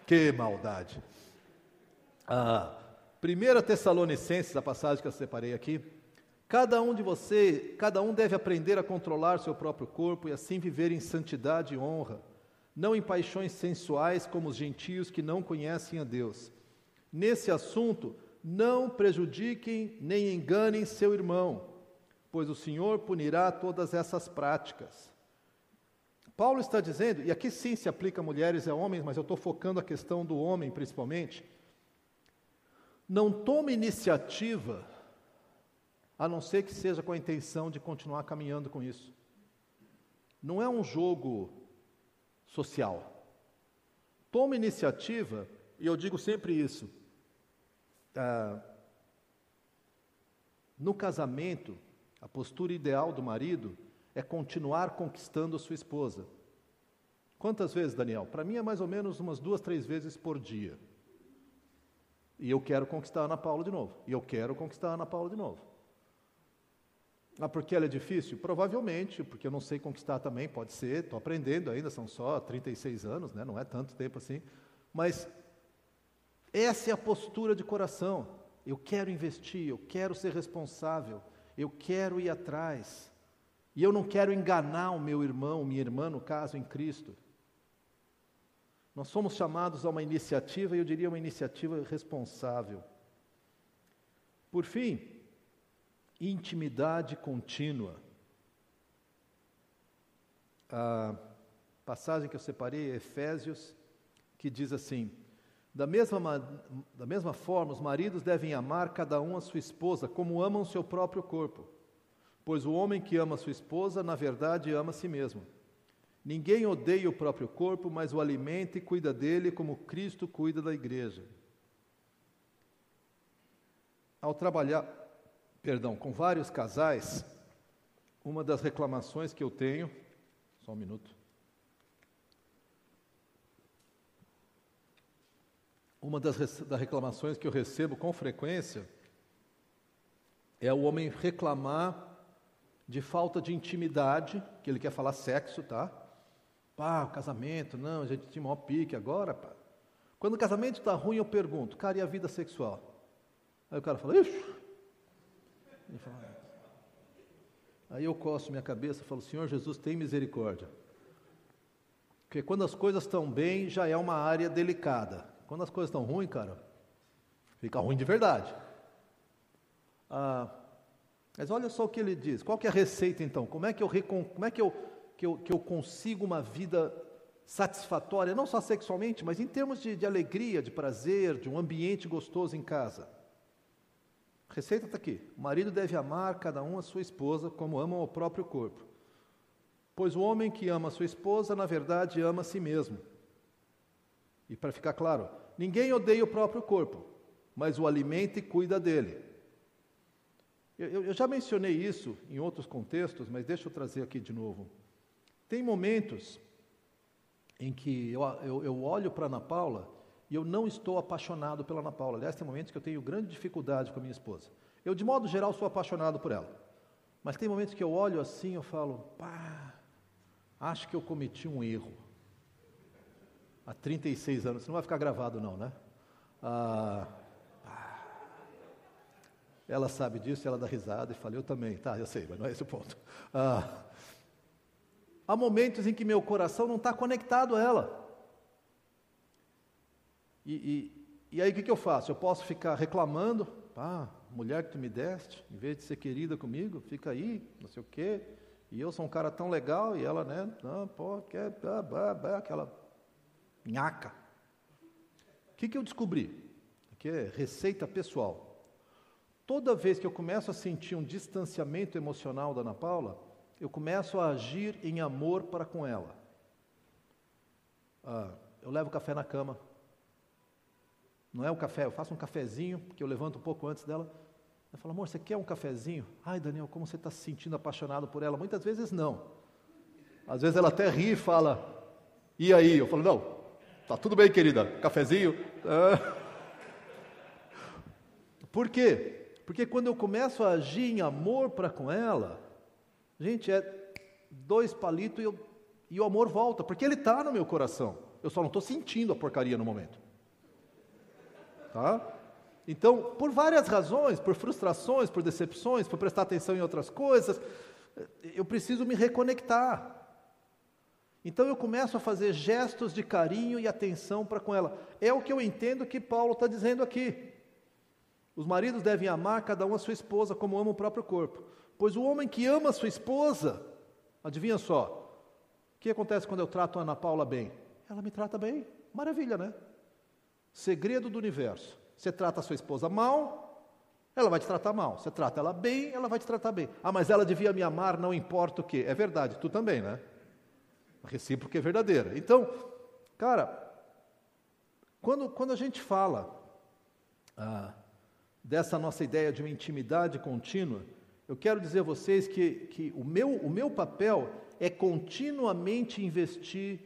Que maldade. Ah, 1 Tessalonicenses, a passagem que eu separei aqui. Cada um de você, cada um deve aprender a controlar seu próprio corpo e assim viver em santidade e honra, não em paixões sensuais como os gentios que não conhecem a Deus. Nesse assunto, não prejudiquem nem enganem seu irmão, pois o Senhor punirá todas essas práticas. Paulo está dizendo, e aqui sim se aplica a mulheres e a homens, mas eu estou focando a questão do homem principalmente. Não tome iniciativa, a não ser que seja com a intenção de continuar caminhando com isso. Não é um jogo social. Tome iniciativa, e eu digo sempre isso ah, no casamento, a postura ideal do marido é continuar conquistando sua esposa. Quantas vezes, Daniel? Para mim é mais ou menos umas duas, três vezes por dia. E eu quero conquistar a Ana Paula de novo. E eu quero conquistar a Ana Paula de novo. Ah, porque ela é difícil? Provavelmente, porque eu não sei conquistar também, pode ser, estou aprendendo ainda, são só 36 anos, né? não é tanto tempo assim. Mas essa é a postura de coração. Eu quero investir, eu quero ser responsável, eu quero ir atrás. E eu não quero enganar o meu irmão, minha irmã, no caso, em Cristo. Nós somos chamados a uma iniciativa, e eu diria uma iniciativa responsável. Por fim, intimidade contínua. A passagem que eu separei é Efésios, que diz assim: da mesma, da mesma forma, os maridos devem amar cada um a sua esposa como amam seu próprio corpo. Pois o homem que ama sua esposa, na verdade, ama a si mesmo. Ninguém odeia o próprio corpo, mas o alimenta e cuida dele como Cristo cuida da igreja. Ao trabalhar, perdão, com vários casais, uma das reclamações que eu tenho, só um minuto. uma das, das reclamações que eu recebo com frequência é o homem reclamar de falta de intimidade, que ele quer falar sexo, tá? Pá, casamento, não, a gente tinha maior pique agora, pá. Quando o casamento está ruim, eu pergunto, cara, e a vida sexual? Aí o cara fala, ixi. Fala, Aí eu coço minha cabeça e falo, Senhor Jesus, tem misericórdia. Porque quando as coisas estão bem, já é uma área delicada. Quando as coisas estão ruins, cara, fica ruim de verdade. Ah, mas olha só o que ele diz. Qual que é a receita então? Como é que eu, como é que eu, que eu, que eu consigo uma vida satisfatória, não só sexualmente, mas em termos de, de alegria, de prazer, de um ambiente gostoso em casa? Receita está aqui. O marido deve amar cada um a sua esposa como amam o próprio corpo. Pois o homem que ama a sua esposa, na verdade, ama a si mesmo. E para ficar claro, ninguém odeia o próprio corpo, mas o alimenta e cuida dele. Eu, eu já mencionei isso em outros contextos, mas deixa eu trazer aqui de novo. Tem momentos em que eu, eu, eu olho para Ana Paula e eu não estou apaixonado pela Ana Paula. Aliás, tem momentos que eu tenho grande dificuldade com a minha esposa. Eu, de modo geral, sou apaixonado por ela. Mas tem momentos que eu olho assim e falo, pá, acho que eu cometi um erro. Há 36 anos, não vai ficar gravado não, né? Ah, ela sabe disso, ela dá risada e fala, eu também, tá, eu sei, mas não é esse o ponto. Ah, há momentos em que meu coração não está conectado a ela. E, e, e aí o que, que eu faço? Eu posso ficar reclamando, ah, mulher que tu me deste, em vez de ser querida comigo, fica aí, não sei o quê, e eu sou um cara tão legal, e ela, né, não, pô, quer, bah, bah, bah, aquela nhaca. O que, que eu descobri? Aqui é receita pessoal. Toda vez que eu começo a sentir um distanciamento emocional da Ana Paula, eu começo a agir em amor para com ela. Ah, eu levo café na cama. Não é o café, eu faço um cafezinho, que eu levanto um pouco antes dela. Eu falo, amor, você quer um cafezinho? Ai, Daniel, como você está se sentindo apaixonado por ela? Muitas vezes não. Às vezes ela até ri e fala, e aí? Eu falo, não, tá tudo bem, querida, cafezinho. Ah. Por quê? Porque quando eu começo a agir em amor para com ela, gente, é dois palitos e, eu, e o amor volta, porque ele está no meu coração. Eu só não estou sentindo a porcaria no momento. Tá? Então, por várias razões, por frustrações, por decepções, por prestar atenção em outras coisas, eu preciso me reconectar. Então eu começo a fazer gestos de carinho e atenção para com ela. É o que eu entendo que Paulo está dizendo aqui. Os maridos devem amar cada um a sua esposa como ama o próprio corpo. Pois o homem que ama a sua esposa, adivinha só, o que acontece quando eu trato a Ana Paula bem? Ela me trata bem. Maravilha, né? Segredo do universo. Você trata a sua esposa mal, ela vai te tratar mal. Você trata ela bem, ela vai te tratar bem. Ah, mas ela devia me amar, não importa o que. É verdade, tu também, né? A recíproca é verdadeira. Então, cara, quando, quando a gente fala ah, dessa nossa ideia de uma intimidade contínua, eu quero dizer a vocês que, que o, meu, o meu papel é continuamente investir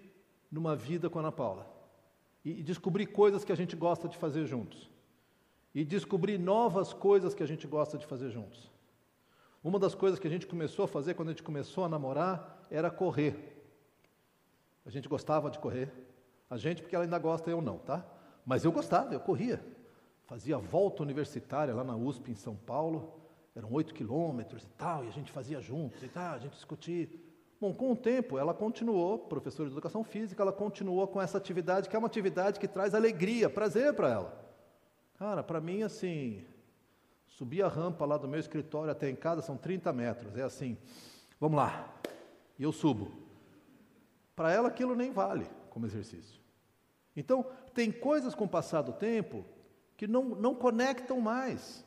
numa vida com a Ana Paula e, descobrir coisas que a gente gosta de fazer juntos e descobrir novas coisas que a gente gosta de fazer juntos. Uma das coisas que a gente começou a fazer quando a gente começou a namorar era correr. A gente gostava de correr. A gente, porque ela ainda gosta, eu não, tá? Mas eu gostava, eu corria. Fazia volta universitária lá na USP em São Paulo. Eram oito quilômetros e tal, e a gente fazia juntos e tal, a gente discutia. Bom, com o tempo, ela continuou, professora de educação física, ela continuou com essa atividade, que é uma atividade que traz alegria, prazer para ela. Cara, para mim, assim, subir a rampa lá do meu escritório até em casa são 30 metros. É assim, vamos lá. E eu subo. Para ela aquilo nem vale como exercício. Então, tem coisas com o passar do tempo que não, não conectam mais.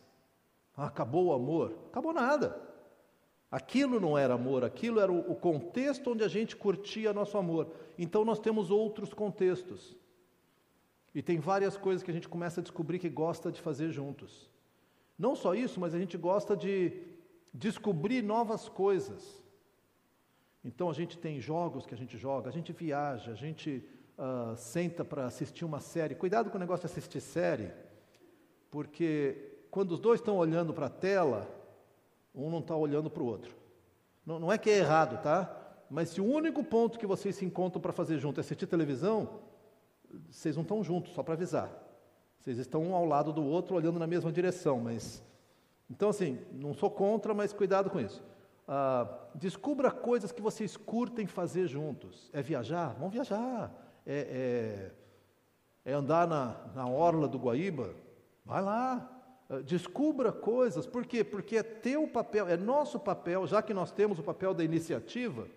Ah, acabou o amor. Acabou nada. Aquilo não era amor, aquilo era o contexto onde a gente curtia nosso amor. Então nós temos outros contextos. E tem várias coisas que a gente começa a descobrir que gosta de fazer juntos. Não só isso, mas a gente gosta de descobrir novas coisas. Então a gente tem jogos que a gente joga, a gente viaja, a gente uh, senta para assistir uma série. Cuidado com o negócio de assistir série, porque quando os dois estão olhando para a tela, um não está olhando para o outro. Não, não, é que é errado, tá? mas se o único ponto que vocês se encontram para fazer junto é assistir televisão, vocês não estão juntos, só para avisar. Vocês estão um ao lado do outro, olhando na mesma direção, mas. Então, assim, não sou contra, mas cuidado com isso. Ah, descubra coisas que vocês curtem fazer juntos. É viajar? Vamos viajar. É, é, é andar na, na orla do Guaíba? Vai lá. Ah, descubra coisas. Por quê? Porque é teu papel, é nosso papel, já que nós temos o papel da iniciativa,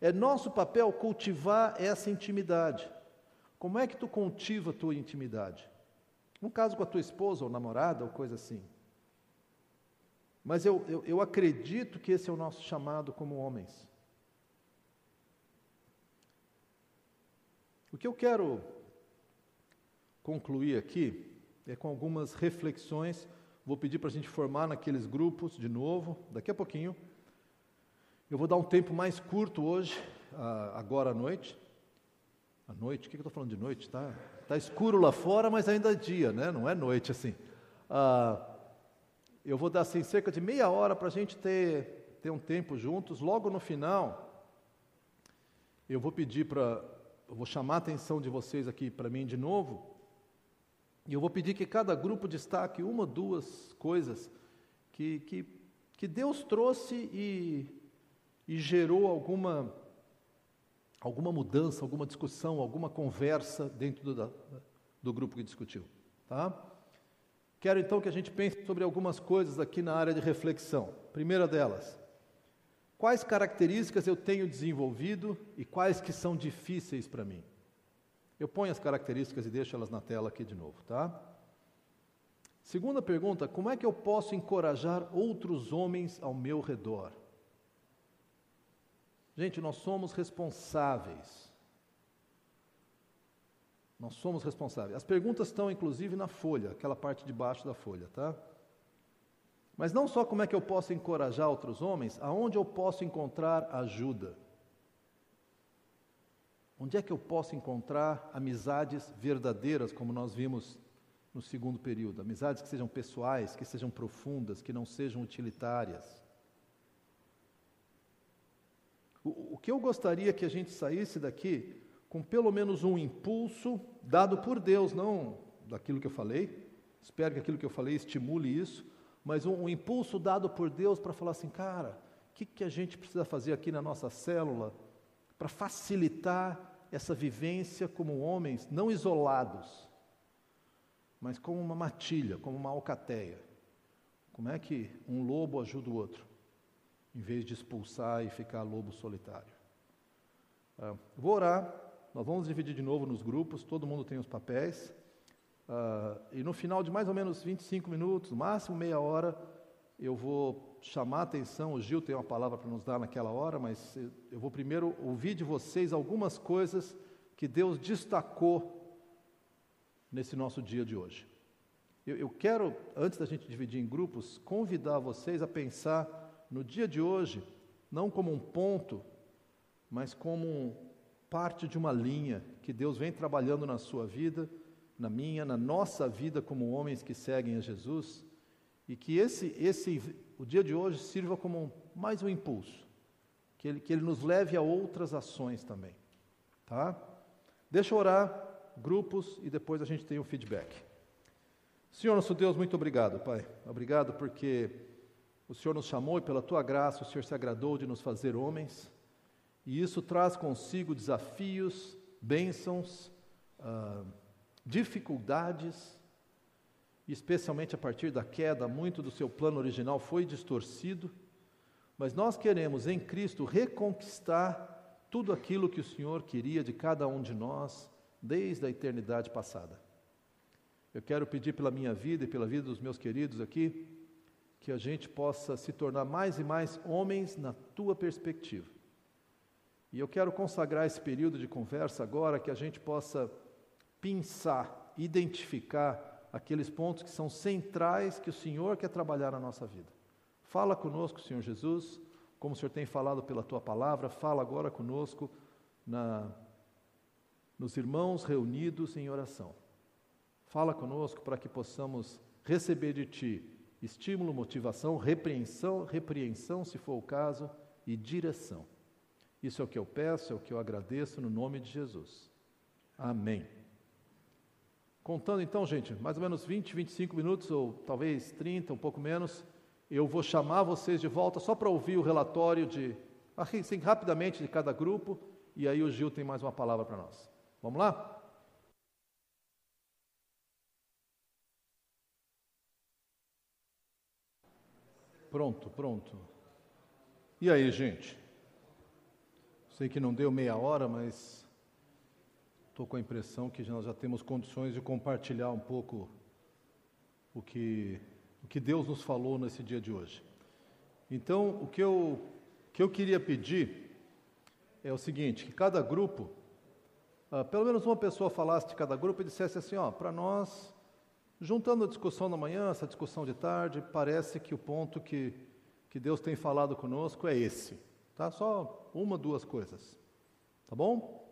é nosso papel cultivar essa intimidade. Como é que tu cultiva a tua intimidade? No caso com a tua esposa ou namorada ou coisa assim. Mas eu, eu, eu acredito que esse é o nosso chamado como homens. O que eu quero concluir aqui é com algumas reflexões. Vou pedir para a gente formar naqueles grupos de novo, daqui a pouquinho. Eu vou dar um tempo mais curto hoje, agora à noite. À noite? O que eu estou falando de noite? Está tá escuro lá fora, mas ainda é dia, né? não é noite assim. Ah, eu vou dar assim cerca de meia hora para a gente ter, ter um tempo juntos. Logo no final, eu vou pedir para. Eu vou chamar a atenção de vocês aqui para mim de novo. E eu vou pedir que cada grupo destaque uma, duas coisas que, que, que Deus trouxe e, e gerou alguma, alguma mudança, alguma discussão, alguma conversa dentro do, do grupo que discutiu. Tá? Quero então que a gente pense sobre algumas coisas aqui na área de reflexão. Primeira delas, quais características eu tenho desenvolvido e quais que são difíceis para mim? Eu ponho as características e deixo elas na tela aqui de novo, tá? Segunda pergunta, como é que eu posso encorajar outros homens ao meu redor? Gente, nós somos responsáveis nós somos responsáveis. As perguntas estão, inclusive, na folha, aquela parte de baixo da folha, tá? Mas não só como é que eu posso encorajar outros homens, aonde eu posso encontrar ajuda. Onde é que eu posso encontrar amizades verdadeiras, como nós vimos no segundo período? Amizades que sejam pessoais, que sejam profundas, que não sejam utilitárias. O, o que eu gostaria que a gente saísse daqui com pelo menos um impulso dado por Deus, não daquilo que eu falei. Espero que aquilo que eu falei estimule isso, mas um, um impulso dado por Deus para falar assim, cara, o que, que a gente precisa fazer aqui na nossa célula para facilitar essa vivência como homens não isolados, mas como uma matilha, como uma alcateia. Como é que um lobo ajuda o outro, em vez de expulsar e ficar lobo solitário? Uh, vou orar nós vamos dividir de novo nos grupos, todo mundo tem os papéis. Uh, e no final de mais ou menos 25 minutos, máximo meia hora, eu vou chamar a atenção. O Gil tem uma palavra para nos dar naquela hora, mas eu vou primeiro ouvir de vocês algumas coisas que Deus destacou nesse nosso dia de hoje. Eu, eu quero, antes da gente dividir em grupos, convidar vocês a pensar no dia de hoje, não como um ponto, mas como parte de uma linha que Deus vem trabalhando na sua vida, na minha, na nossa vida como homens que seguem a Jesus, e que esse, esse o dia de hoje sirva como um, mais um impulso, que ele, que ele nos leve a outras ações também, tá? Deixa eu orar, grupos, e depois a gente tem o feedback. Senhor nosso Deus, muito obrigado, Pai. Obrigado porque o Senhor nos chamou e pela tua graça o Senhor se agradou de nos fazer homens. E isso traz consigo desafios, bênçãos, ah, dificuldades, especialmente a partir da queda, muito do seu plano original foi distorcido, mas nós queremos em Cristo reconquistar tudo aquilo que o Senhor queria de cada um de nós desde a eternidade passada. Eu quero pedir pela minha vida e pela vida dos meus queridos aqui, que a gente possa se tornar mais e mais homens na tua perspectiva e eu quero consagrar esse período de conversa agora que a gente possa pensar, identificar aqueles pontos que são centrais que o Senhor quer trabalhar na nossa vida. Fala conosco, Senhor Jesus, como o Senhor tem falado pela tua palavra, fala agora conosco na, nos irmãos reunidos em oração. Fala conosco para que possamos receber de ti estímulo, motivação, repreensão, repreensão, se for o caso, e direção. Isso é o que eu peço, é o que eu agradeço no nome de Jesus. Amém. Contando então, gente, mais ou menos 20, 25 minutos, ou talvez 30, um pouco menos, eu vou chamar vocês de volta só para ouvir o relatório de, assim, rapidamente de cada grupo, e aí o Gil tem mais uma palavra para nós. Vamos lá? Pronto, pronto. E aí, gente? Sei que não deu meia hora, mas estou com a impressão que nós já temos condições de compartilhar um pouco o que, o que Deus nos falou nesse dia de hoje. Então, o que eu, que eu queria pedir é o seguinte: que cada grupo, ah, pelo menos uma pessoa falasse de cada grupo e dissesse assim: ó, para nós Juntando a discussão da manhã, essa discussão de tarde, parece que o ponto que, que Deus tem falado conosco é esse. Tá? Só uma, duas coisas. Tá bom?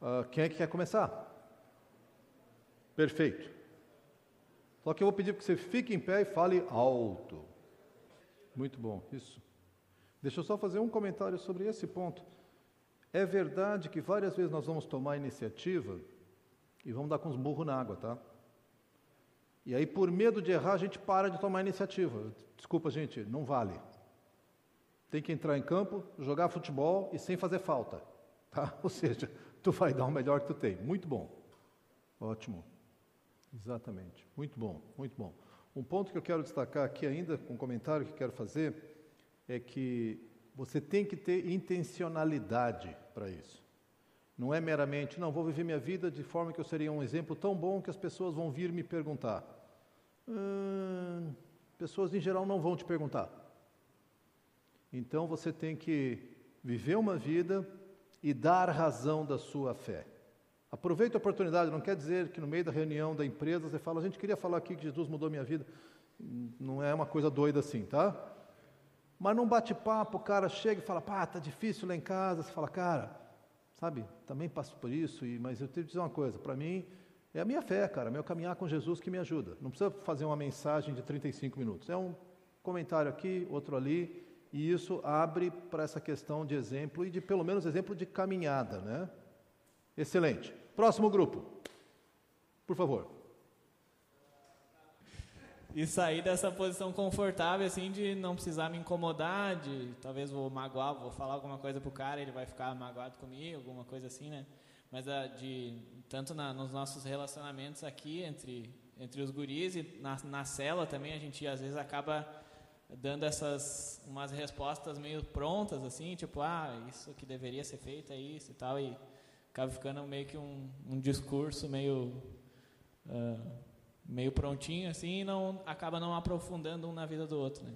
Uh, quem é que quer começar? Perfeito. Só que eu vou pedir que você fique em pé e fale alto. Muito bom, isso. Deixa eu só fazer um comentário sobre esse ponto. É verdade que várias vezes nós vamos tomar iniciativa e vamos dar com os burros na água, tá? E aí, por medo de errar, a gente para de tomar iniciativa. Desculpa, gente, não vale. Tem que entrar em campo, jogar futebol e sem fazer falta. Tá? Ou seja, tu vai dar o melhor que tu tem. Muito bom. Ótimo. Exatamente. Muito bom, muito bom. Um ponto que eu quero destacar aqui ainda, um comentário que quero fazer, é que você tem que ter intencionalidade para isso. Não é meramente, não, vou viver minha vida de forma que eu seria um exemplo tão bom que as pessoas vão vir me perguntar. Hum, pessoas em geral não vão te perguntar. Então você tem que viver uma vida e dar razão da sua fé. Aproveite a oportunidade, não quer dizer que no meio da reunião da empresa você fala, a gente queria falar aqui que Jesus mudou minha vida. Não é uma coisa doida assim, tá? Mas num bate-papo, o cara chega e fala, pá, tá difícil lá em casa. Você fala, cara, sabe, também passo por isso, mas eu tenho que dizer uma coisa, para mim, é a minha fé, cara, meu caminhar com Jesus que me ajuda. Não precisa fazer uma mensagem de 35 minutos. É um comentário aqui, outro ali, e isso abre para essa questão de exemplo e de pelo menos exemplo de caminhada, né? Excelente. Próximo grupo. Por favor. E sair dessa posição confortável, assim, de não precisar me incomodar, de talvez vou magoar, vou falar alguma coisa pro cara, ele vai ficar magoado comigo, alguma coisa assim, né? Mas a, de tanto na, nos nossos relacionamentos aqui entre, entre os guris e na, na cela também a gente às vezes acaba dando essas umas respostas meio prontas assim tipo ah isso que deveria ser feito é isso e tal e acaba ficando meio que um, um discurso meio uh, meio prontinho assim e não acaba não aprofundando um na vida do outro né?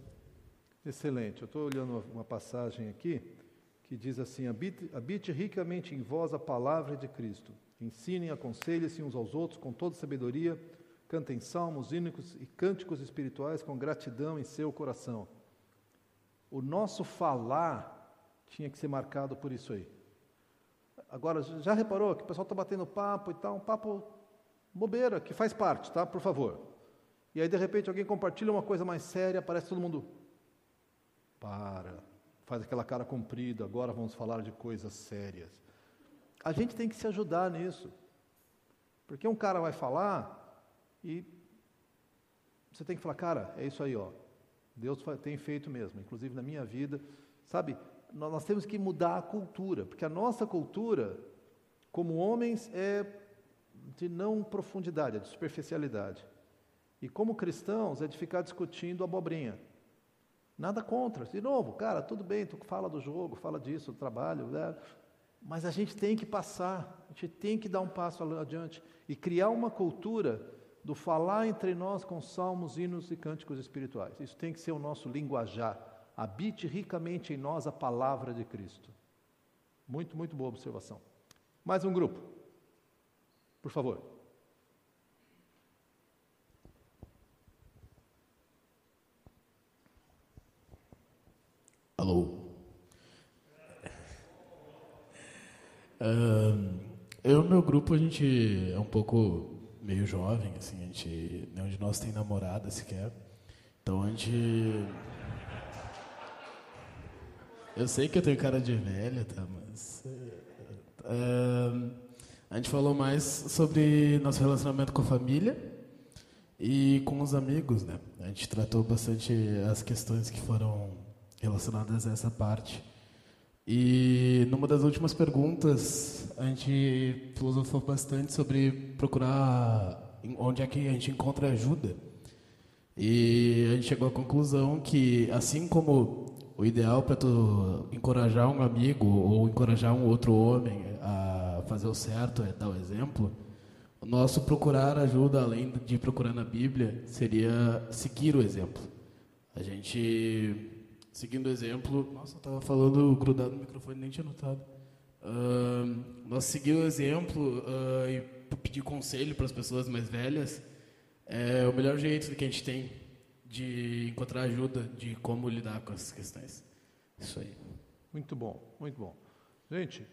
excelente eu estou olhando uma passagem aqui que diz assim habite, habite ricamente em vós a palavra de Cristo Ensinem, aconselhem-se uns aos outros com toda sabedoria, cantem salmos, hínicos e cânticos espirituais com gratidão em seu coração. O nosso falar tinha que ser marcado por isso aí. Agora, já reparou que o pessoal está batendo papo e tal, um papo bobeira, que faz parte, tá? Por favor. E aí, de repente, alguém compartilha uma coisa mais séria, parece todo mundo. Para, faz aquela cara comprida, agora vamos falar de coisas sérias. A gente tem que se ajudar nisso. Porque um cara vai falar e você tem que falar, cara, é isso aí, ó. Deus tem feito mesmo, inclusive na minha vida. Sabe, nós temos que mudar a cultura, porque a nossa cultura, como homens, é de não profundidade, é de superficialidade. E como cristãos, é de ficar discutindo abobrinha. Nada contra. De novo, cara, tudo bem, tu fala do jogo, fala disso, do trabalho, né? Mas a gente tem que passar, a gente tem que dar um passo adiante e criar uma cultura do falar entre nós com salmos, hinos e cânticos espirituais. Isso tem que ser o nosso linguajar. Habite ricamente em nós a palavra de Cristo. Muito, muito boa observação. Mais um grupo. Por favor. Alô. eu e meu grupo, a gente é um pouco meio jovem, assim, a gente, nenhum de nós tem namorada sequer. Então a gente. Eu sei que eu tenho cara de velha, tá? Mas. Uh, a gente falou mais sobre nosso relacionamento com a família e com os amigos, né? A gente tratou bastante as questões que foram relacionadas a essa parte. E numa das últimas perguntas, a gente filosofou bastante sobre procurar onde é que a gente encontra ajuda. E a gente chegou à conclusão que, assim como o ideal para tu encorajar um amigo ou encorajar um outro homem a fazer o certo é dar o exemplo, o nosso procurar ajuda, além de procurar na Bíblia, seria seguir o exemplo. A gente, seguindo o exemplo, nossa, eu estava falando grudado no microfone, nem tinha notado. Uh, nós seguir o exemplo uh, e pedir conselho para as pessoas mais velhas é o melhor jeito que a gente tem de encontrar ajuda de como lidar com essas questões. Isso aí. Muito bom, muito bom. Gente,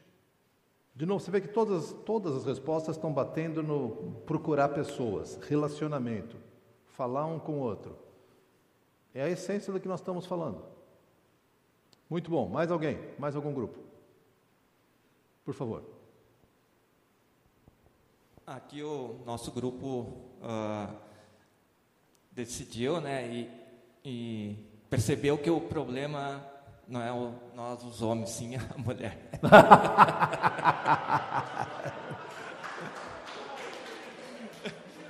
de novo, você vê que todas, todas as respostas estão batendo no procurar pessoas, relacionamento, falar um com o outro. É a essência do que nós estamos falando. Muito bom. Mais alguém? Mais algum grupo? Por favor. Aqui o nosso grupo uh, decidiu, né, e, e, percebeu que o problema não é o, nós os homens, sim a mulher.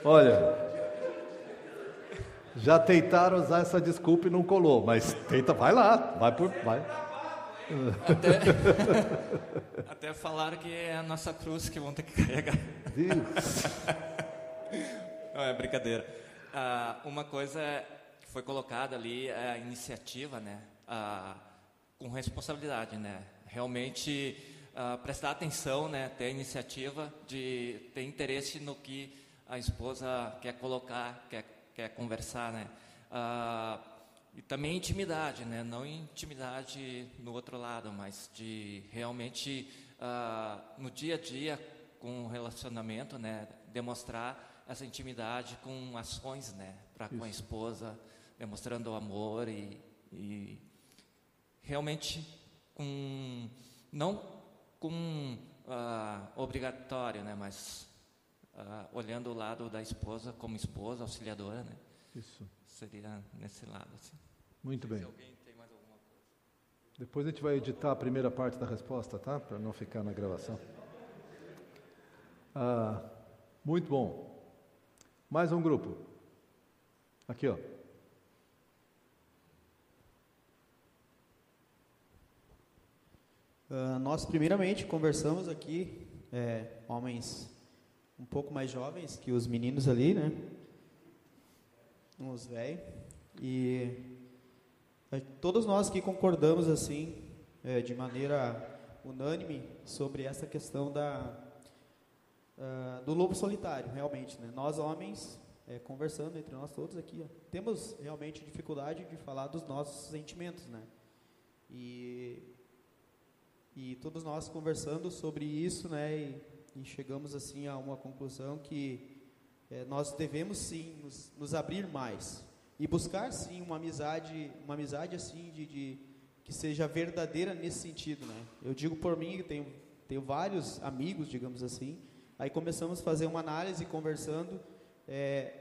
Olha, já tentaram usar essa desculpa e não colou, mas tenta, vai lá, vai por, vai. Até, até falaram que é a nossa cruz que vão ter que carregar. Deus. Não, é brincadeira. Ah, uma coisa que foi colocada ali é a iniciativa, né? Ah, com responsabilidade, né? Realmente ah, prestar atenção, né? Ter iniciativa de ter interesse no que a esposa quer colocar, quer, quer conversar, né? Ah, e também intimidade, né? Não intimidade no outro lado, mas de realmente ah, no dia a dia com o relacionamento, né? Demonstrar essa intimidade com ações, né, para com a esposa, demonstrando amor e, e realmente com não com uh, obrigatório, né, mas uh, olhando o lado da esposa como esposa, auxiliadora, né? Isso. Seria nesse lado, assim. Muito bem. Depois a gente vai editar a primeira parte da resposta, tá? Para não ficar na gravação. Ah, muito bom. Mais um grupo. Aqui, ó. Uh, nós, primeiramente, conversamos aqui, é, homens um pouco mais jovens que os meninos ali, né? Uns velhos. E é, todos nós que concordamos, assim, é, de maneira unânime, sobre essa questão da, uh, do lobo solitário, realmente. Né? Nós, homens, é, conversando entre nós todos aqui, ó, temos realmente dificuldade de falar dos nossos sentimentos. Né? E, e todos nós conversando sobre isso, né, e, e chegamos assim a uma conclusão que é, nós devemos sim nos, nos, abrir mais e buscar sim uma amizade, uma amizade assim de, de, que seja verdadeira nesse sentido, né? Eu digo por mim que tenho tenho vários amigos, digamos assim, Aí começamos a fazer uma análise conversando é,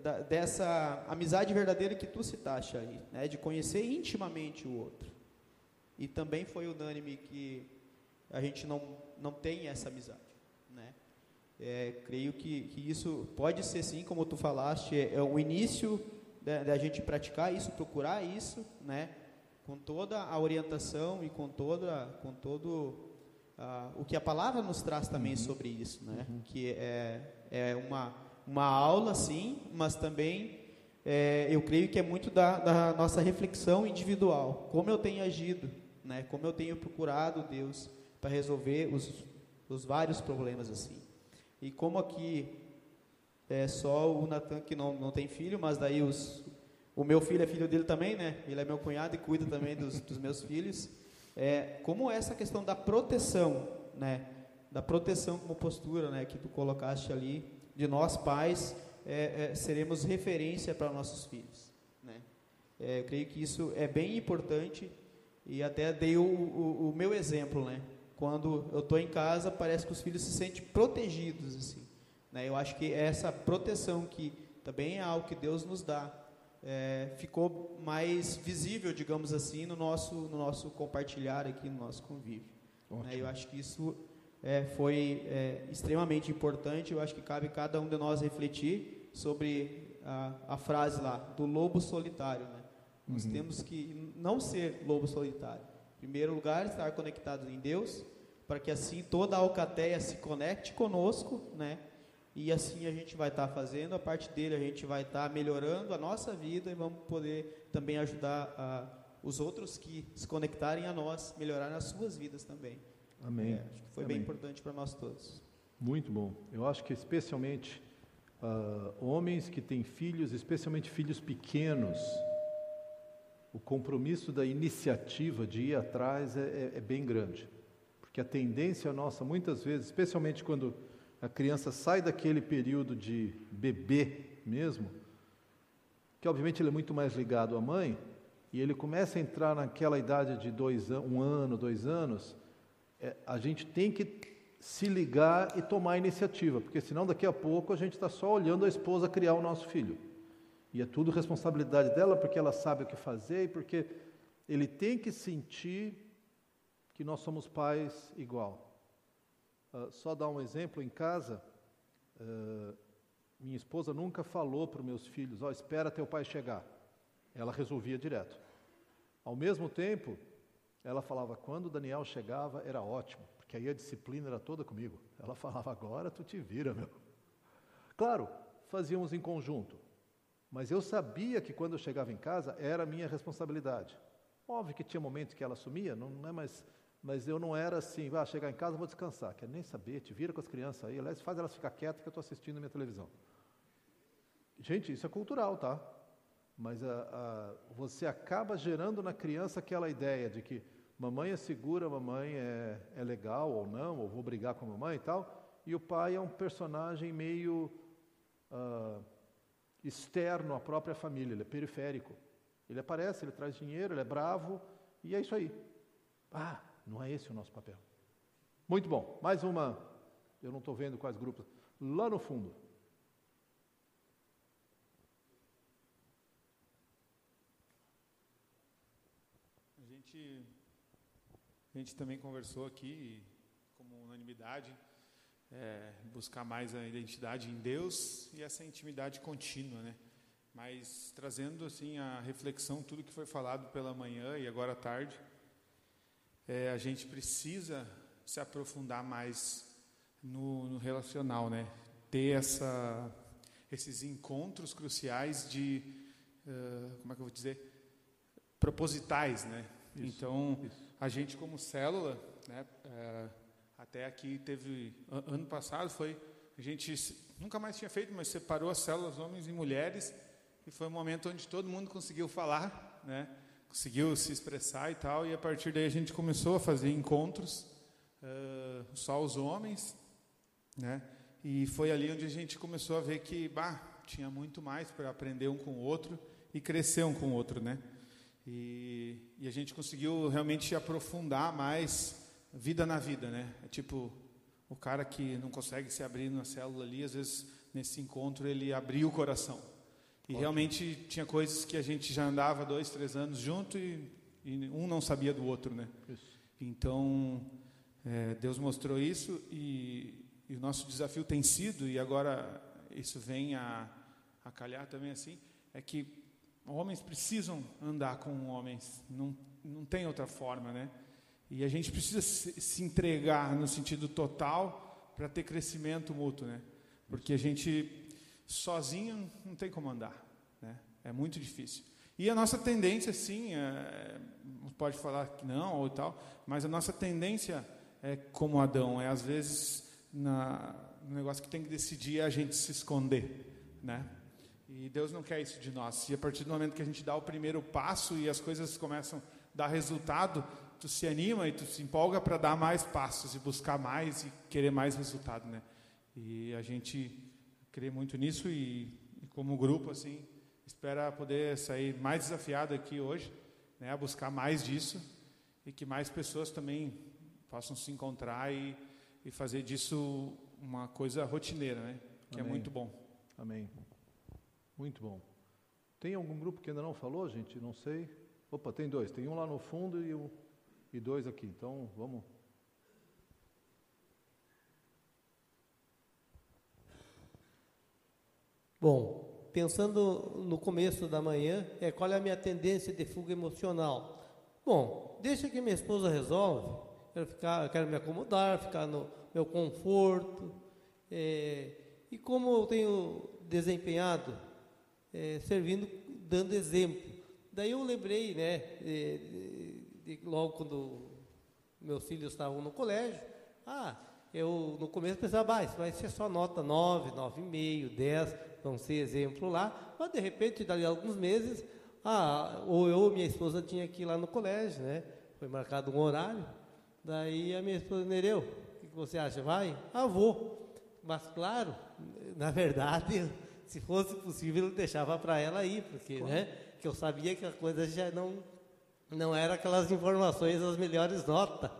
da, dessa amizade verdadeira que tu citaste aí, né, de conhecer intimamente o outro. E também foi unânime que a gente não, não tem essa amizade. É, creio que, que isso pode ser sim, como tu falaste, é, é o início da, da, gente praticar isso, procurar isso, né? com toda a orientação e com, toda, com todo o que a palavra nos traz também uhum. sobre isso, né? Uhum. Que é, é uma, uma aula, sim, mas também é, eu creio que é muito da, da, nossa reflexão individual. Como eu tenho agido, né? Como eu tenho procurado Deus para resolver os, os vários problemas assim. E como aqui é só o Natan que não, não tem filho, mas daí os, o meu filho é filho dele também, né? Ele é meu cunhado e cuida também dos, dos meus filhos é, como essa questão da proteção, né, da proteção como postura, né, que tu colocaste ali, de nós pais é, é, seremos referência para nossos filhos, né. É, eu creio que isso é bem importante E até dei o, o, o meu exemplo, né? Quando eu estou em casa, parece que os filhos se sentem protegidos, assim. Né? Eu acho que essa proteção que também é algo que Deus nos dá, é, ficou mais visível, digamos assim, no nosso, no nosso compartilhar aqui, no nosso convívio. Né? Eu acho que isso é, foi é, extremamente importante. Eu acho que cabe cada um de nós refletir sobre a, a frase lá do lobo solitário. Né? Nós uhum. temos que não ser lobo solitário. Em primeiro lugar, estar conectados em Deus, para que assim toda a alcateia se conecte conosco, né? E assim a gente vai estar tá fazendo a parte dele, a gente vai estar tá melhorando a nossa vida e vamos poder também ajudar a, os outros que se conectarem a nós, melhorar as suas vidas também. Amém. É, acho que foi Amém. bem importante para nós todos. Muito bom. Eu acho que especialmente uh, homens que têm filhos, especialmente filhos pequenos, o compromisso da iniciativa de ir atrás é, é, é bem grande. Porque a tendência nossa, muitas vezes, especialmente quando a criança sai daquele período de bebê mesmo, que obviamente ele é muito mais ligado à mãe, e ele começa a entrar naquela idade de dois, um ano, dois anos, é, a gente tem que se ligar e tomar a iniciativa, porque senão daqui a pouco a gente está só olhando a esposa criar o nosso filho. E é tudo responsabilidade dela, porque ela sabe o que fazer e porque ele tem que sentir que nós somos pais igual. Uh, só dar um exemplo, em casa, uh, minha esposa nunca falou para os meus filhos, ó, oh, espera teu pai chegar. Ela resolvia direto. Ao mesmo tempo, ela falava, quando Daniel chegava, era ótimo, porque aí a disciplina era toda comigo. Ela falava, agora tu te vira, meu. Claro, fazíamos em conjunto, mas eu sabia que quando eu chegava em casa, era minha responsabilidade. Óbvio que tinha momentos que ela assumia, não, é mais, mas eu não era assim, vai ah, chegar em casa, vou descansar, quer nem saber, te vira com as crianças aí, aliás, faz elas ficar quietas que eu estou assistindo a minha televisão. Gente, isso é cultural, tá? Mas a, a, você acaba gerando na criança aquela ideia de que mamãe é segura, mamãe é, é legal ou não, ou vou brigar com a mamãe e tal, e o pai é um personagem meio uh, externo à própria família, ele é periférico. Ele aparece, ele traz dinheiro, ele é bravo, e é isso aí. Ah, não é esse o nosso papel. Muito bom, mais uma, eu não estou vendo quais grupos, lá no fundo. gente, a gente também conversou aqui, como unanimidade, é, buscar mais a identidade em Deus e essa intimidade contínua, né? Mas trazendo assim a reflexão, tudo que foi falado pela manhã e agora à tarde, é, a gente precisa se aprofundar mais no, no relacional, né? Ter essa, esses encontros cruciais de, uh, como é que eu vou dizer, propositais, né? Isso, então, isso. a gente como célula, né, é, até aqui teve, ano passado foi, a gente nunca mais tinha feito, mas separou as células homens e mulheres, e foi um momento onde todo mundo conseguiu falar, né, conseguiu se expressar e tal, e a partir daí a gente começou a fazer encontros, uh, só os homens, né, e foi ali onde a gente começou a ver que, bah, tinha muito mais para aprender um com o outro e crescer um com o outro, né. E, e, a gente conseguiu realmente aprofundar mais vida na vida, né? É tipo, o cara que não consegue se abrir na célula ali, às vezes nesse encontro ele abriu o coração. E Ótimo. realmente tinha coisas que a gente já andava dois, três anos junto e, e um não sabia do outro, né? Isso. Então, é, Deus mostrou isso e, e, o nosso desafio tem sido, e agora isso vem a, a calhar também assim, é que Homens precisam andar com homens, não, não tem outra forma, né? E a gente precisa se, entregar no sentido total para ter crescimento mútuo, né? Porque a gente sozinho não tem como andar, né? É muito difícil. E a nossa tendência, sim, é, pode falar que não ou tal, mas a nossa tendência é como Adão, é às vezes na, no negócio que tem que decidir é a gente se esconder, né? E Deus não quer isso de nós. E a partir do momento que a gente dá o primeiro passo e as coisas começam a dar resultado, tu se anima e tu se empolga para dar mais passos e buscar mais e querer mais resultado, né? E a gente crê muito nisso e, e como grupo assim, espera poder sair mais desafiado aqui hoje, né, a buscar mais disso e que mais pessoas também possam se encontrar e, e fazer disso uma coisa rotineira, né? Que é Amém. é muito bom. Amém. Muito bom. Tem algum grupo que ainda não falou, gente? Não sei. Opa, tem dois. Tem um lá no fundo e, um, e dois aqui. Então, vamos. Bom, pensando no começo da manhã, é qual é a minha tendência de fuga emocional? Bom, deixa que minha esposa resolve. Quero ficar, quero me acomodar, ficar no meu conforto. É, e como eu tenho desempenhado, é, servindo, dando exemplo. Daí eu lembrei, né, de, logo quando meus filhos estavam no colégio, ah, eu no começo pensava, ah, isso vai ser só nota 9, 9,5, 10, vão ser exemplo lá, mas de repente, dali a alguns meses, ah, ou eu ou minha esposa tinha que ir lá no colégio, né? Foi marcado um horário, daí a minha esposa, Nereu, o que você acha, vai? Ah, vou. Mas claro, na verdade, se fosse possível, eu deixava para ela ir, porque, claro. né? Que eu sabia que a coisa já não, não era aquelas informações as melhores notas.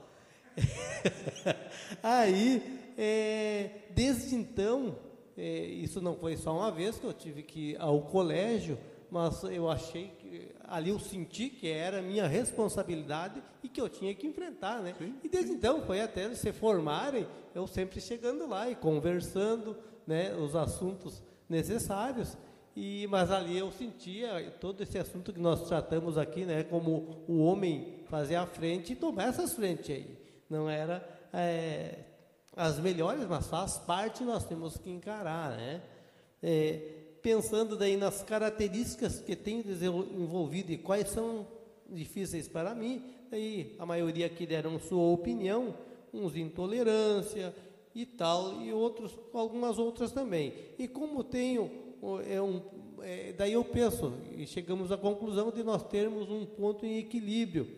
Aí, é, desde então, é, isso não foi só uma vez que eu tive que ir ao colégio, mas eu achei que ali eu senti que era minha responsabilidade e que eu tinha que enfrentar, né? Sim. E desde então foi até eles se formarem, eu sempre chegando lá e conversando, né, os assuntos necessários. E mas ali eu sentia todo esse assunto que nós tratamos aqui, né, como o homem fazer a frente e tomar essas frentes aí. Não era é, as melhores, mas faz parte nós temos que encarar, né? É, pensando daí nas características que tenho desenvolvido e quais são difíceis para mim, aí a maioria aqui deram sua opinião, uns intolerância e tal, e outros, algumas outras também. E como tenho, é um, é, daí eu penso, e chegamos à conclusão de nós termos um ponto em equilíbrio,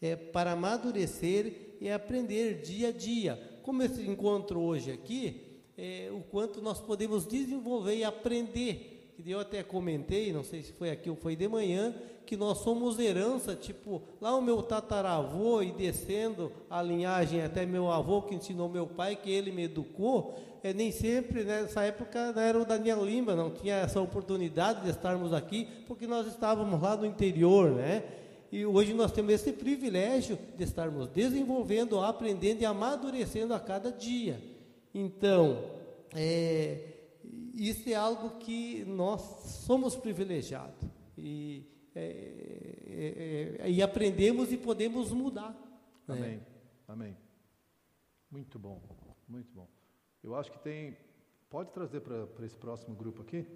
é, para amadurecer e aprender dia a dia. Como esse encontro hoje aqui, é, o quanto nós podemos desenvolver e aprender. Que eu até comentei, não sei se foi aqui ou foi de manhã, que nós somos herança, tipo, lá o meu tataravô e descendo a linhagem até meu avô que ensinou meu pai, que ele me educou, é, nem sempre, né, nessa época né, era o Daniel Lima, não tinha essa oportunidade de estarmos aqui, porque nós estávamos lá no interior, né? E hoje nós temos esse privilégio de estarmos desenvolvendo, aprendendo e amadurecendo a cada dia. Então, é, isso é algo que nós somos privilegiados. E, é, é, é, e aprendemos e podemos mudar. Né? Amém. Amém. Muito bom, muito bom. Eu acho que tem. Pode trazer para esse próximo grupo aqui.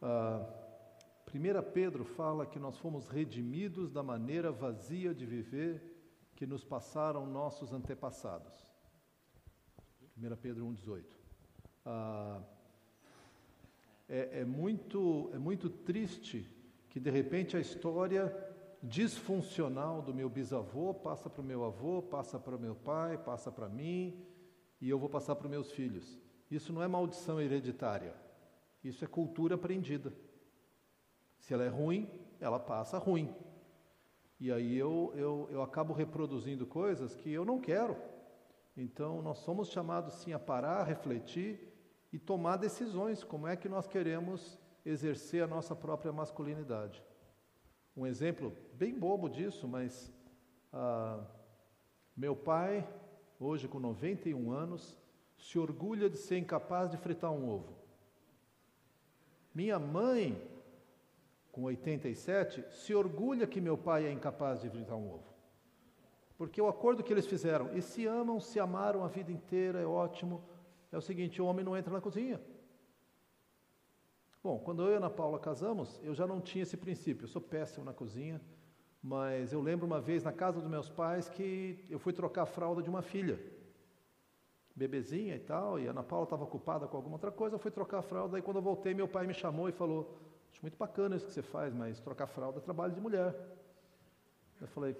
Ah, 1 Pedro fala que nós fomos redimidos da maneira vazia de viver que nos passaram nossos antepassados. 1 Pedro 1,18. Ah, é, é, muito, é muito triste que, de repente, a história disfuncional do meu bisavô passa para o meu avô, passa para o meu pai, passa para mim e eu vou passar para os meus filhos. Isso não é maldição hereditária, isso é cultura aprendida. Se ela é ruim, ela passa ruim. E aí eu, eu, eu acabo reproduzindo coisas que eu não quero. Então, nós somos chamados sim a parar, refletir e tomar decisões. Como é que nós queremos exercer a nossa própria masculinidade? Um exemplo bem bobo disso, mas ah, meu pai, hoje com 91 anos, se orgulha de ser incapaz de fritar um ovo. Minha mãe, com 87, se orgulha que meu pai é incapaz de fritar um ovo. Porque o acordo que eles fizeram, e se amam, se amaram a vida inteira, é ótimo, é o seguinte: o homem não entra na cozinha. Bom, quando eu e Ana Paula casamos, eu já não tinha esse princípio, eu sou péssimo na cozinha, mas eu lembro uma vez na casa dos meus pais que eu fui trocar a fralda de uma filha, bebezinha e tal, e a Ana Paula estava ocupada com alguma outra coisa, eu fui trocar a fralda, e quando eu voltei, meu pai me chamou e falou: Acho muito bacana isso que você faz, mas trocar fralda é trabalho de mulher. Eu falei,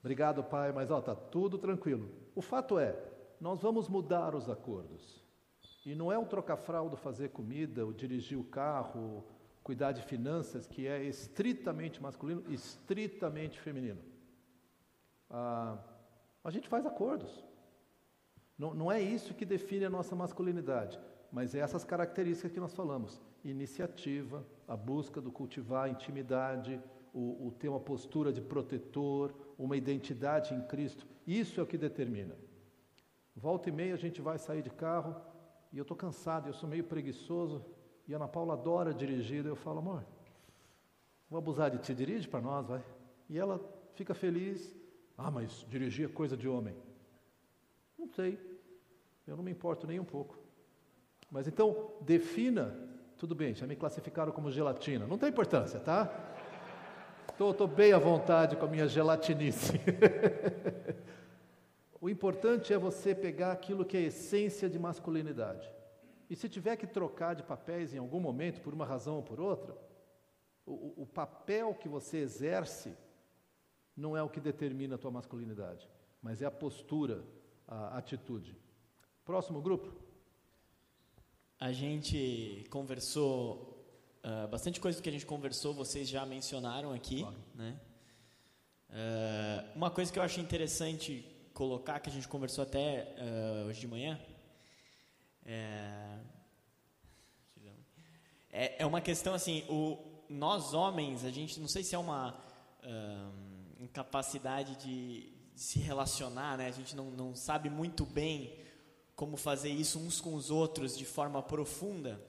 Obrigado, pai, mas ó, tá tudo tranquilo. O fato é, nós vamos mudar os acordos. E não é o trocar fralda, fazer comida, o dirigir o carro, cuidar de finanças, que é estritamente masculino, estritamente feminino. ah, a gente faz acordos. Não, não é isso que define a nossa masculinidade, mas é essas características que nós falamos: iniciativa, a busca do cultivar a intimidade, o, o ter uma postura de protetor, uma identidade em Cristo. Isso é o que determina. Volta e meia a gente vai sair de carro e eu estou cansado, eu sou meio preguiçoso e Ana Paula adora dirigir. Eu falo, amor, vou abusar de ti, dirige para nós, vai. E ela fica feliz. Ah, mas dirigir é coisa de homem. Não sei. Eu não me importo nem um pouco. Mas então, defina. Tudo bem, já me classificaram como gelatina. Não tem importância, tá? Estou bem à vontade com a minha gelatinice. o importante é você pegar aquilo que é a essência de masculinidade. E se tiver que trocar de papéis em algum momento, por uma razão ou por outra, o, o papel que você exerce não é o que determina a tua masculinidade, mas é a postura, a atitude. Próximo grupo. A gente conversou, uh, bastante coisa que a gente conversou, vocês já mencionaram aqui. Claro. Né? Uh, uma coisa que eu acho interessante colocar, que a gente conversou até uh, hoje de manhã, é, é, é, uma questão assim, o, nós homens, a gente, não sei se é uma incapacidade de, de se relacionar, né? a gente não, não sabe muito bem como fazer isso uns com os outros de forma profunda.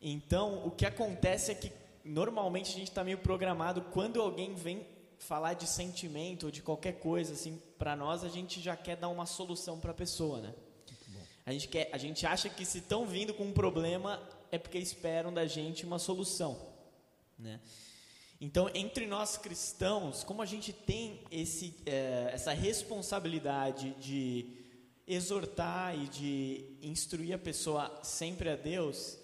Então, o que acontece é que normalmente a gente está meio programado quando alguém vem falar de sentimento ou de qualquer coisa assim para nós, a gente já quer dar uma solução para a pessoa, né? A gente quer, a gente acha que se estão vindo com um problema é porque esperam da gente uma solução, né? Então, entre nós cristãos, como a gente tem esse, é, essa responsabilidade de exortar e de instruir a pessoa sempre a Deus,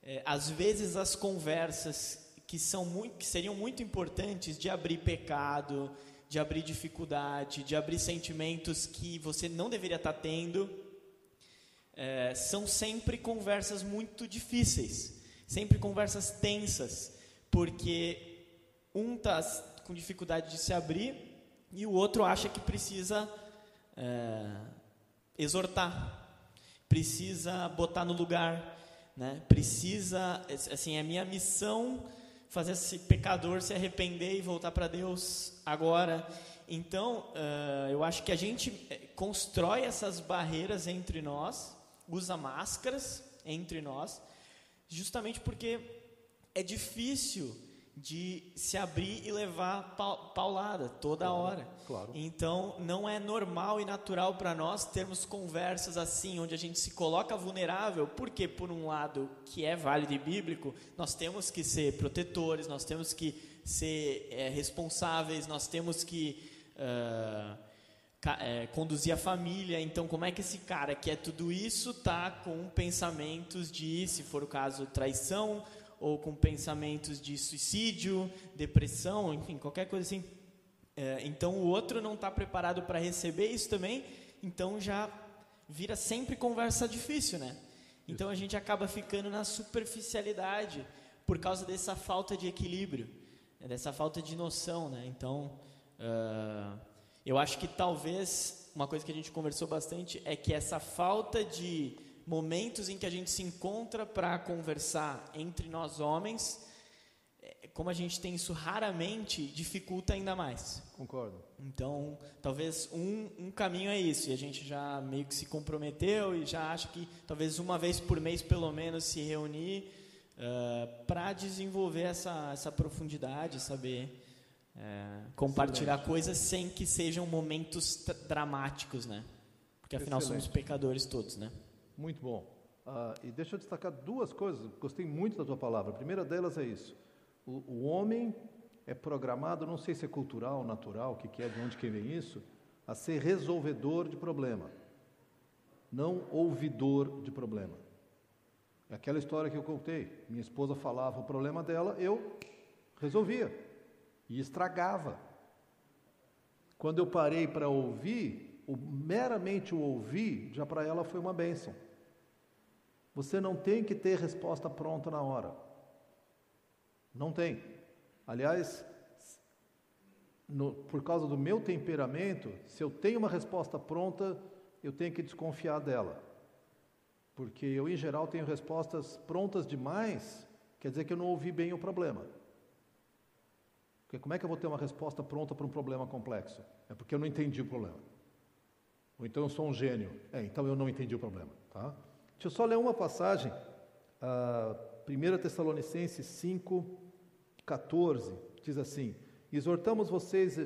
é, às vezes as conversas que são muito, que seriam muito importantes de abrir pecado, de abrir dificuldade, de abrir sentimentos que você não deveria estar tendo, é, são sempre conversas muito difíceis, sempre conversas tensas, porque um está com dificuldade de se abrir e o outro acha que precisa é, exortar, precisa botar no lugar, né? Precisa, assim, é minha missão fazer esse pecador se arrepender e voltar para Deus agora. Então, uh, eu acho que a gente eh, constrói essas barreiras entre nós, usa máscaras entre nós, justamente porque é difícil de se abrir e levar paulada toda claro, hora. Claro. Então, não é normal e natural para nós termos conversas assim, onde a gente se coloca vulnerável, porque, por um lado, que é válido e bíblico, nós temos que ser protetores, nós temos que ser é, responsáveis, nós temos que uh, é, conduzir a família. Então, como é que esse cara que é tudo isso tá com pensamentos de, se for o caso, traição? ou com pensamentos de suicídio, depressão, enfim, qualquer coisa assim. É, então o outro não está preparado para receber isso também, então já vira sempre conversa difícil, né? Então a gente acaba ficando na superficialidade por causa dessa falta de equilíbrio, né? dessa falta de noção, né? Então uh, eu acho que talvez uma coisa que a gente conversou bastante é que essa falta de momentos em que a gente se encontra para conversar entre nós homens, é, como a gente tem isso raramente, dificulta ainda mais. Concordo. Então, talvez um, um caminho é isso, e a gente já meio que se comprometeu e já acha que talvez uma vez por mês, pelo menos, se reunir uh, para desenvolver essa, essa profundidade, saber uh, compartilhar Excelente. coisas sem que sejam momentos dramáticos, né? Porque afinal Excelente. somos pecadores todos, né? Muito bom. Ah, e deixa eu destacar duas coisas, gostei muito da tua palavra. A primeira delas é isso: o, o homem é programado, não sei se é cultural, natural, o que, que é, de onde que vem isso, a ser resolvedor de problema, não ouvidor de problema. É aquela história que eu contei. Minha esposa falava o problema dela, eu resolvia e estragava. Quando eu parei para ouvir, o, meramente o ouvir, já para ela foi uma bênção. Você não tem que ter resposta pronta na hora. Não tem. Aliás, no, por causa do meu temperamento, se eu tenho uma resposta pronta, eu tenho que desconfiar dela. Porque eu, em geral, tenho respostas prontas demais, quer dizer que eu não ouvi bem o problema. Porque como é que eu vou ter uma resposta pronta para um problema complexo? É porque eu não entendi o problema. Ou então eu sou um gênio. É, então eu não entendi o problema. Tá? Deixa eu só ler uma passagem. Uh, 1 Tessalonicenses 5, 14, diz assim: Exortamos vocês,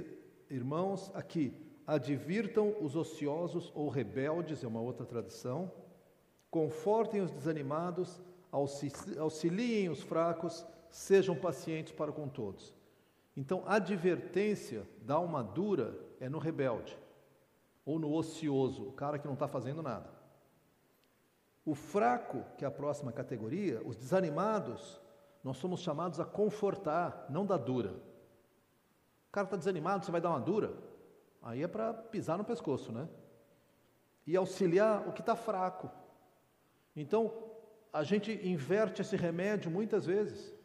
irmãos, aqui, advirtam os ociosos ou rebeldes, é uma outra tradição, confortem os desanimados, auxiliem os fracos, sejam pacientes para com todos. Então, advertência da uma dura é no rebelde, ou no ocioso, o cara que não está fazendo nada. O fraco, que é a próxima categoria, os desanimados, nós somos chamados a confortar, não dar dura. O cara está desanimado, você vai dar uma dura? Aí é para pisar no pescoço, né? E auxiliar o que está fraco. Então, a gente inverte esse remédio muitas vezes.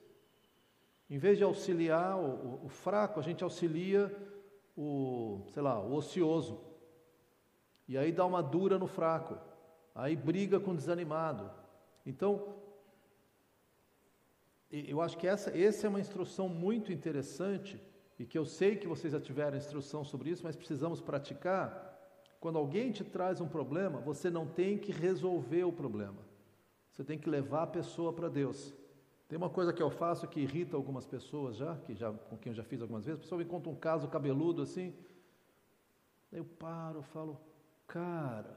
Em vez de auxiliar o, o, o fraco, a gente auxilia o, sei lá, o ocioso. E aí dá uma dura no fraco. Aí briga com o desanimado. Então, eu acho que essa, essa é uma instrução muito interessante e que eu sei que vocês já tiveram instrução sobre isso, mas precisamos praticar. Quando alguém te traz um problema, você não tem que resolver o problema. Você tem que levar a pessoa para Deus. Tem uma coisa que eu faço que irrita algumas pessoas já, que já com quem eu já fiz algumas vezes. A pessoa me conta um caso cabeludo assim. Eu paro, falo, cara,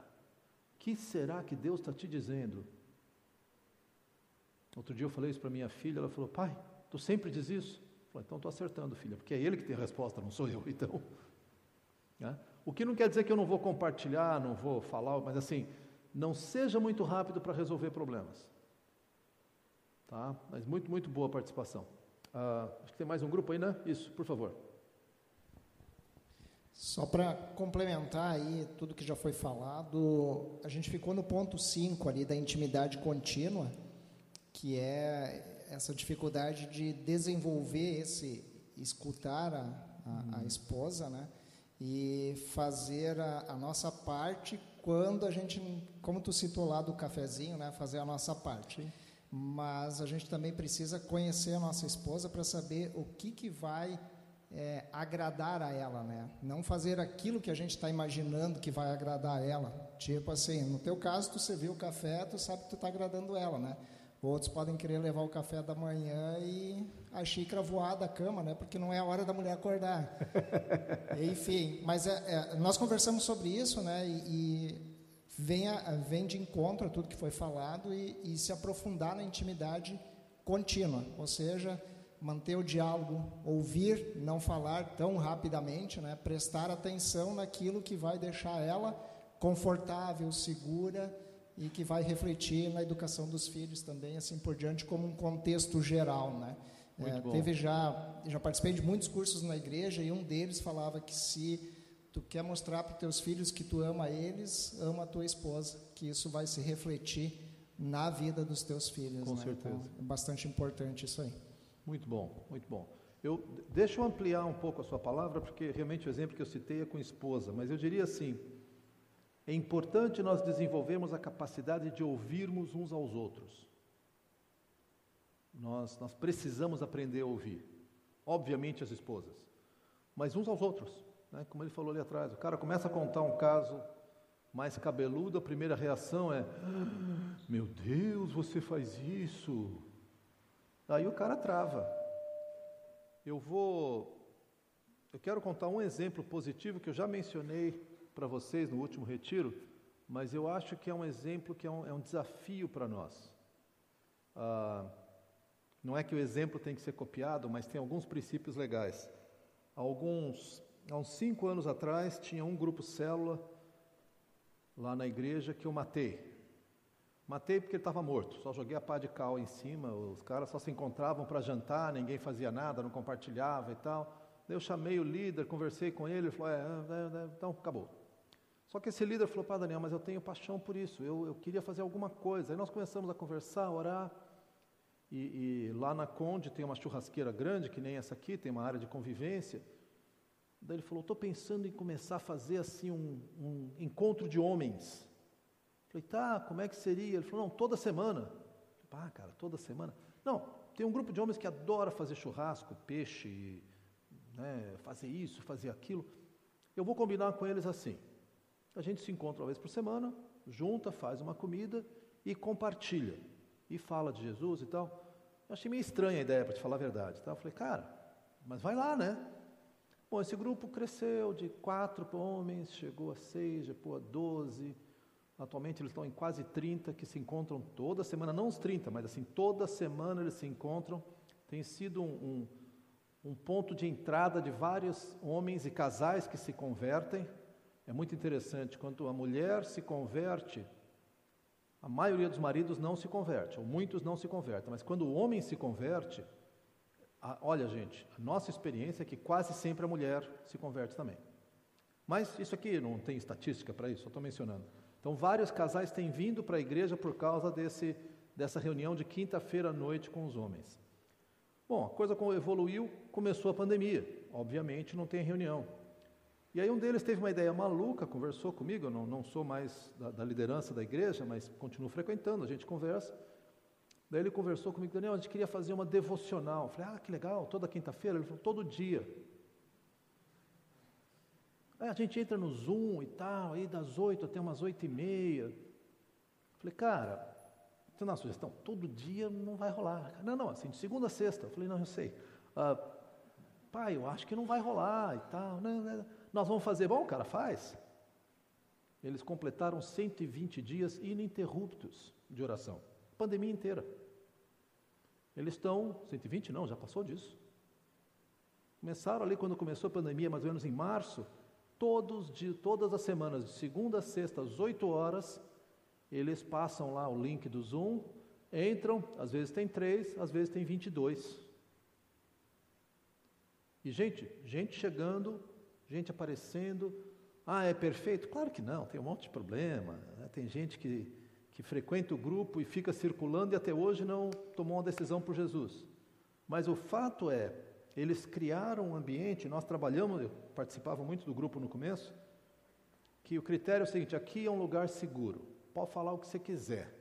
que será que Deus está te dizendo? Outro dia eu falei isso para minha filha, ela falou, pai, tu sempre diz isso? Eu falei, então estou acertando, filha, porque é ele que tem a resposta, não sou eu. Então, né? o que não quer dizer que eu não vou compartilhar, não vou falar, mas assim, não seja muito rápido para resolver problemas. Tá? Mas muito, muito boa a participação. Ah, acho que tem mais um grupo aí, né? Isso, por favor. Só para complementar aí tudo que já foi falado, a gente ficou no ponto 5 ali da intimidade contínua, que é essa dificuldade de desenvolver esse, escutar a, a, a esposa, né? E fazer a, a, nossa parte quando a gente, como tu citou lá do cafezinho, né? Fazer a nossa parte. Sim. Mas a gente também precisa conhecer a nossa esposa para saber o que, que vai é, agradar a ela, né? Não fazer aquilo que a gente está imaginando que vai agradar a ela. Tipo assim, no teu caso, tu serviu o café, tu sabe que tu está agradando ela, né? Outros podem querer levar o café da manhã e a xícara voar da cama, né? Porque não é a hora da mulher acordar. Enfim, mas é, é, nós conversamos sobre isso, né? E, e vem, de encontro a tudo que foi falado e, e se aprofundar na intimidade contínua, ou seja, manter o diálogo, ouvir, não falar tão rapidamente, né? prestar atenção naquilo que vai deixar ela confortável, segura e que vai refletir na educação dos filhos também, assim por diante, como um contexto geral, né? É, teve já, já participei de muitos cursos na igreja e um deles falava que se tu quer mostrar para teus filhos que tu ama eles, ama a tua esposa, que isso vai se refletir na vida dos teus filhos. Com né? certeza. Então, é bastante importante isso aí. Muito bom, muito bom. Eu, deixa eu ampliar um pouco a sua palavra, porque realmente o exemplo que eu citei é com esposa, mas eu diria assim: é importante nós desenvolvermos a capacidade de ouvirmos uns aos outros. Nós, nós precisamos aprender a ouvir, obviamente as esposas, mas uns aos outros, né? como ele falou ali atrás. O cara começa a contar um caso mais cabeludo, a primeira reação é: Meu Deus, você faz isso. Aí o cara trava. Eu vou. Eu quero contar um exemplo positivo que eu já mencionei para vocês no último retiro, mas eu acho que é um exemplo que é um, é um desafio para nós. Ah, não é que o exemplo tem que ser copiado, mas tem alguns princípios legais. Alguns, há uns cinco anos atrás, tinha um grupo célula lá na igreja que eu matei. Matei porque ele estava morto, só joguei a pá de cal em cima, os caras só se encontravam para jantar, ninguém fazia nada, não compartilhava e tal. Daí eu chamei o líder, conversei com ele, ele falou, é, é, é, então acabou. Só que esse líder falou, pá Daniel, mas eu tenho paixão por isso, eu, eu queria fazer alguma coisa. Aí nós começamos a conversar, a orar, e, e lá na Conde tem uma churrasqueira grande, que nem essa aqui, tem uma área de convivência. Daí ele falou: estou pensando em começar a fazer assim um, um encontro de homens. Falei, tá, como é que seria? Ele falou, não, toda semana. Ah, cara, toda semana. Não, tem um grupo de homens que adora fazer churrasco, peixe, né, fazer isso, fazer aquilo. Eu vou combinar com eles assim. A gente se encontra uma vez por semana, junta, faz uma comida e compartilha. E fala de Jesus e tal. Eu achei meio estranha a ideia, para te falar a verdade. Tá? Eu falei, cara, mas vai lá, né? Bom, esse grupo cresceu de quatro homens, chegou a seis, depois a doze. Atualmente eles estão em quase 30 que se encontram toda semana, não os 30, mas assim, toda semana eles se encontram. Tem sido um, um, um ponto de entrada de vários homens e casais que se convertem. É muito interessante, quando a mulher se converte, a maioria dos maridos não se converte, ou muitos não se convertem, mas quando o homem se converte, a, olha gente, a nossa experiência é que quase sempre a mulher se converte também. Mas isso aqui não tem estatística para isso, só estou mencionando. Então, vários casais têm vindo para a igreja por causa desse, dessa reunião de quinta-feira à noite com os homens. Bom, a coisa evoluiu, começou a pandemia. Obviamente, não tem reunião. E aí um deles teve uma ideia maluca, conversou comigo, eu não, não sou mais da, da, liderança da igreja, mas continuo frequentando, a gente conversa. Daí ele conversou comigo, Daniel, a gente queria fazer uma devocional. Eu falei, ah, que legal, toda quinta-feira? Ele falou, todo dia. Aí a gente entra no Zoom e tal, aí das oito até umas oito e meia. Falei, cara, você dá uma sugestão? Todo dia não vai rolar. Não, não, assim, de segunda a sexta. Eu falei, não, eu sei. Ah, pai, eu acho que não vai rolar e tal. Não, não, nós vamos fazer. Bom, cara, faz. Eles completaram 120 dias ininterruptos de oração. Pandemia inteira. Eles estão, 120 não, já passou disso. Começaram ali quando começou a pandemia, mais ou menos em março, todos de todas as semanas, de segunda a sexta, às 8 horas, eles passam lá o link do Zoom, entram, às vezes tem três, às vezes tem 22. E gente, gente chegando, gente aparecendo. Ah, é perfeito? Claro que não, tem um monte de problema. Né? Tem gente que, que frequenta o grupo e fica circulando e até hoje não tomou uma decisão por Jesus. Mas o fato é, eles criaram um ambiente, nós trabalhamos, eu participava muito do grupo no começo, que o critério é o seguinte: aqui é um lugar seguro, pode falar o que você quiser.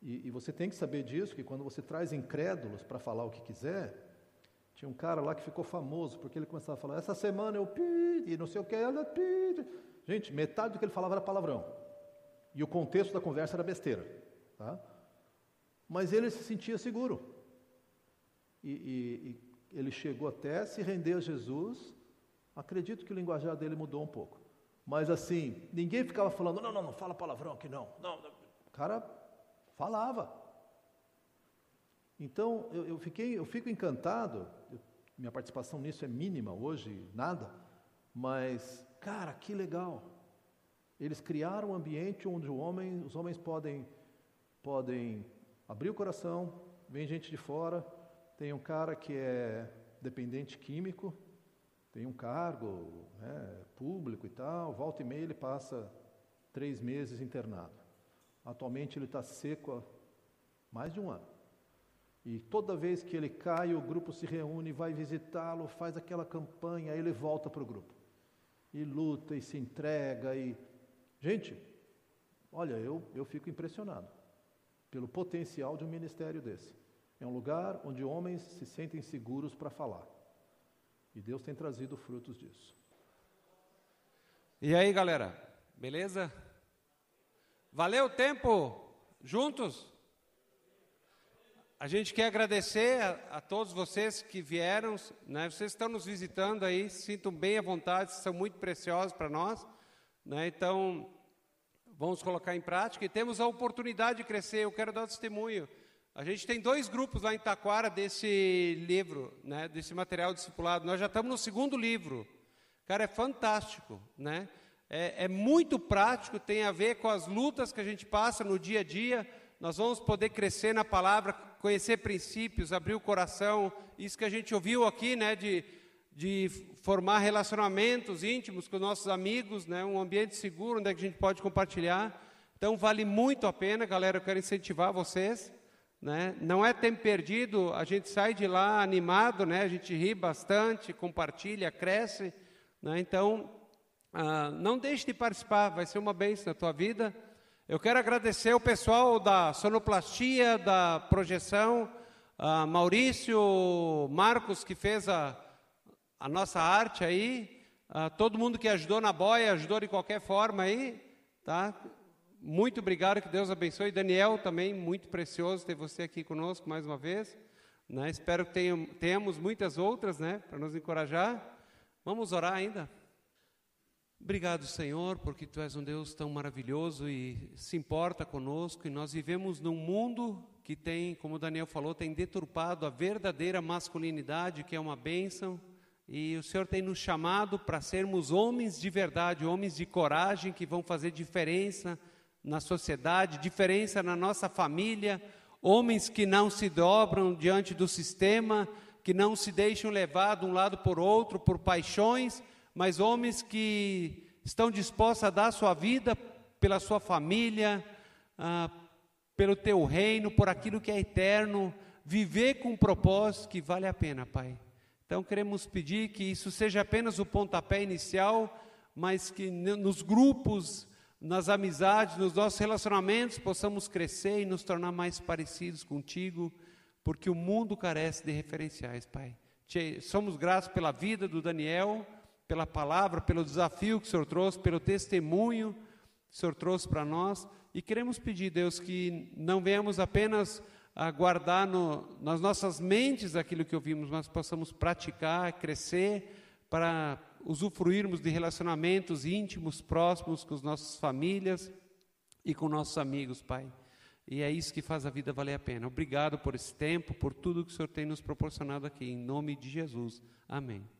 E, e você tem que saber disso, que quando você traz incrédulos para falar o que quiser, tinha um cara lá que ficou famoso, porque ele começava a falar, essa semana eu pedi, não sei o que, ela pedi. Gente, metade do que ele falava era palavrão. E o contexto da conversa era besteira. Tá? Mas ele se sentia seguro. E, e, e ele chegou até se render a Jesus. Acredito que o linguajar dele mudou um pouco. Mas assim, ninguém ficava falando, não, não, não, fala palavrão aqui, não. não, não. O cara falava. Então, eu, eu, fiquei, eu fico encantado, eu, minha participação nisso é mínima hoje, nada, mas, cara, que legal. Eles criaram um ambiente onde homem, os homens podem, podem abrir o coração, vem gente de fora, tem um cara que é dependente químico, tem um cargo né, público e tal, volta e meia ele passa três meses internado. Atualmente ele está seco há mais de um ano. E toda vez que ele cai, o grupo se reúne, vai visitá-lo, faz aquela campanha, aí ele volta para o grupo. E luta e se entrega. e Gente, olha, eu, eu fico impressionado pelo potencial de um ministério desse. É um lugar onde homens se sentem seguros para falar. E Deus tem trazido frutos disso. E aí, galera? Beleza? Valeu o tempo juntos? A gente quer agradecer a, a, todos vocês que vieram, né? Vocês estão nos visitando aí, sintam bem à vontade, são muito preciosos para nós, né? Então, vamos colocar em prática e temos a oportunidade de crescer. Eu quero dar testemunho. A gente tem dois grupos lá em Taquara desse livro, né? Desse material discipulado. Nós já estamos no segundo livro. Cara, é fantástico, né? É, é muito prático, tem a ver com as lutas que a gente passa no dia a dia. Nós vamos poder crescer na palavra conhecer princípios, abrir o coração, isso que a gente ouviu aqui, né, de, de formar relacionamentos íntimos com nossos amigos, né, um ambiente seguro onde é a gente pode compartilhar. Então vale muito a pena, galera, eu quero incentivar vocês, Né? Não é tempo perdido, a gente sai de lá animado, né? a gente ri bastante, compartilha, cresce. Né? Então, ah, não deixe de participar, vai ser uma bênção na tua vida. Eu quero agradecer o pessoal da sonoplastia, da projeção, ah, Maurício, Marcos, que fez a, a nossa arte aí, ah, todo mundo que ajudou na boia, ajudou de qualquer forma aí, tá? Muito obrigado, que Deus abençoe. Daniel também, muito precioso ter você aqui conosco mais uma vez. Né? Espero que tenham, tenhamos muitas outras né, para nos encorajar. Vamos orar ainda? Obrigado, Senhor, porque Tu és um Deus tão maravilhoso e se importa conosco. E nós vivemos num mundo que tem, como Daniel falou, tem deturpado a verdadeira masculinidade, que é uma bênção. E o Senhor tem nos chamado para sermos homens de verdade, homens de coragem que vão fazer diferença na sociedade, diferença na nossa família, homens que não se dobram diante do sistema, que não se deixam levar de um lado por outro por paixões, mas homens que estão dispostos a dar sua vida pela sua família, ah, pelo teu reino, por aquilo que é eterno, viver com um propósito que vale a pena, Pai. Então queremos pedir que isso seja apenas o pontapé inicial, mas que nos grupos nas amizades, nos nossos relacionamentos, possamos crescer e nos tornar mais parecidos contigo, porque o mundo carece de referenciais, Pai. Somos gratos pela vida do Daniel, pela palavra, pelo desafio que o Senhor trouxe, pelo testemunho que o Senhor trouxe para nós, e queremos pedir, Deus, que não venhamos apenas a guardar no, nas nossas mentes aquilo que ouvimos, mas possamos praticar, crescer para usufruirmos de relacionamentos íntimos, próximos com as nossas famílias e com nossos amigos, Pai. E é isso que faz a vida valer a pena. Obrigado por esse tempo, por tudo que o Senhor tem nos proporcionado aqui. Em nome de Jesus. Amém.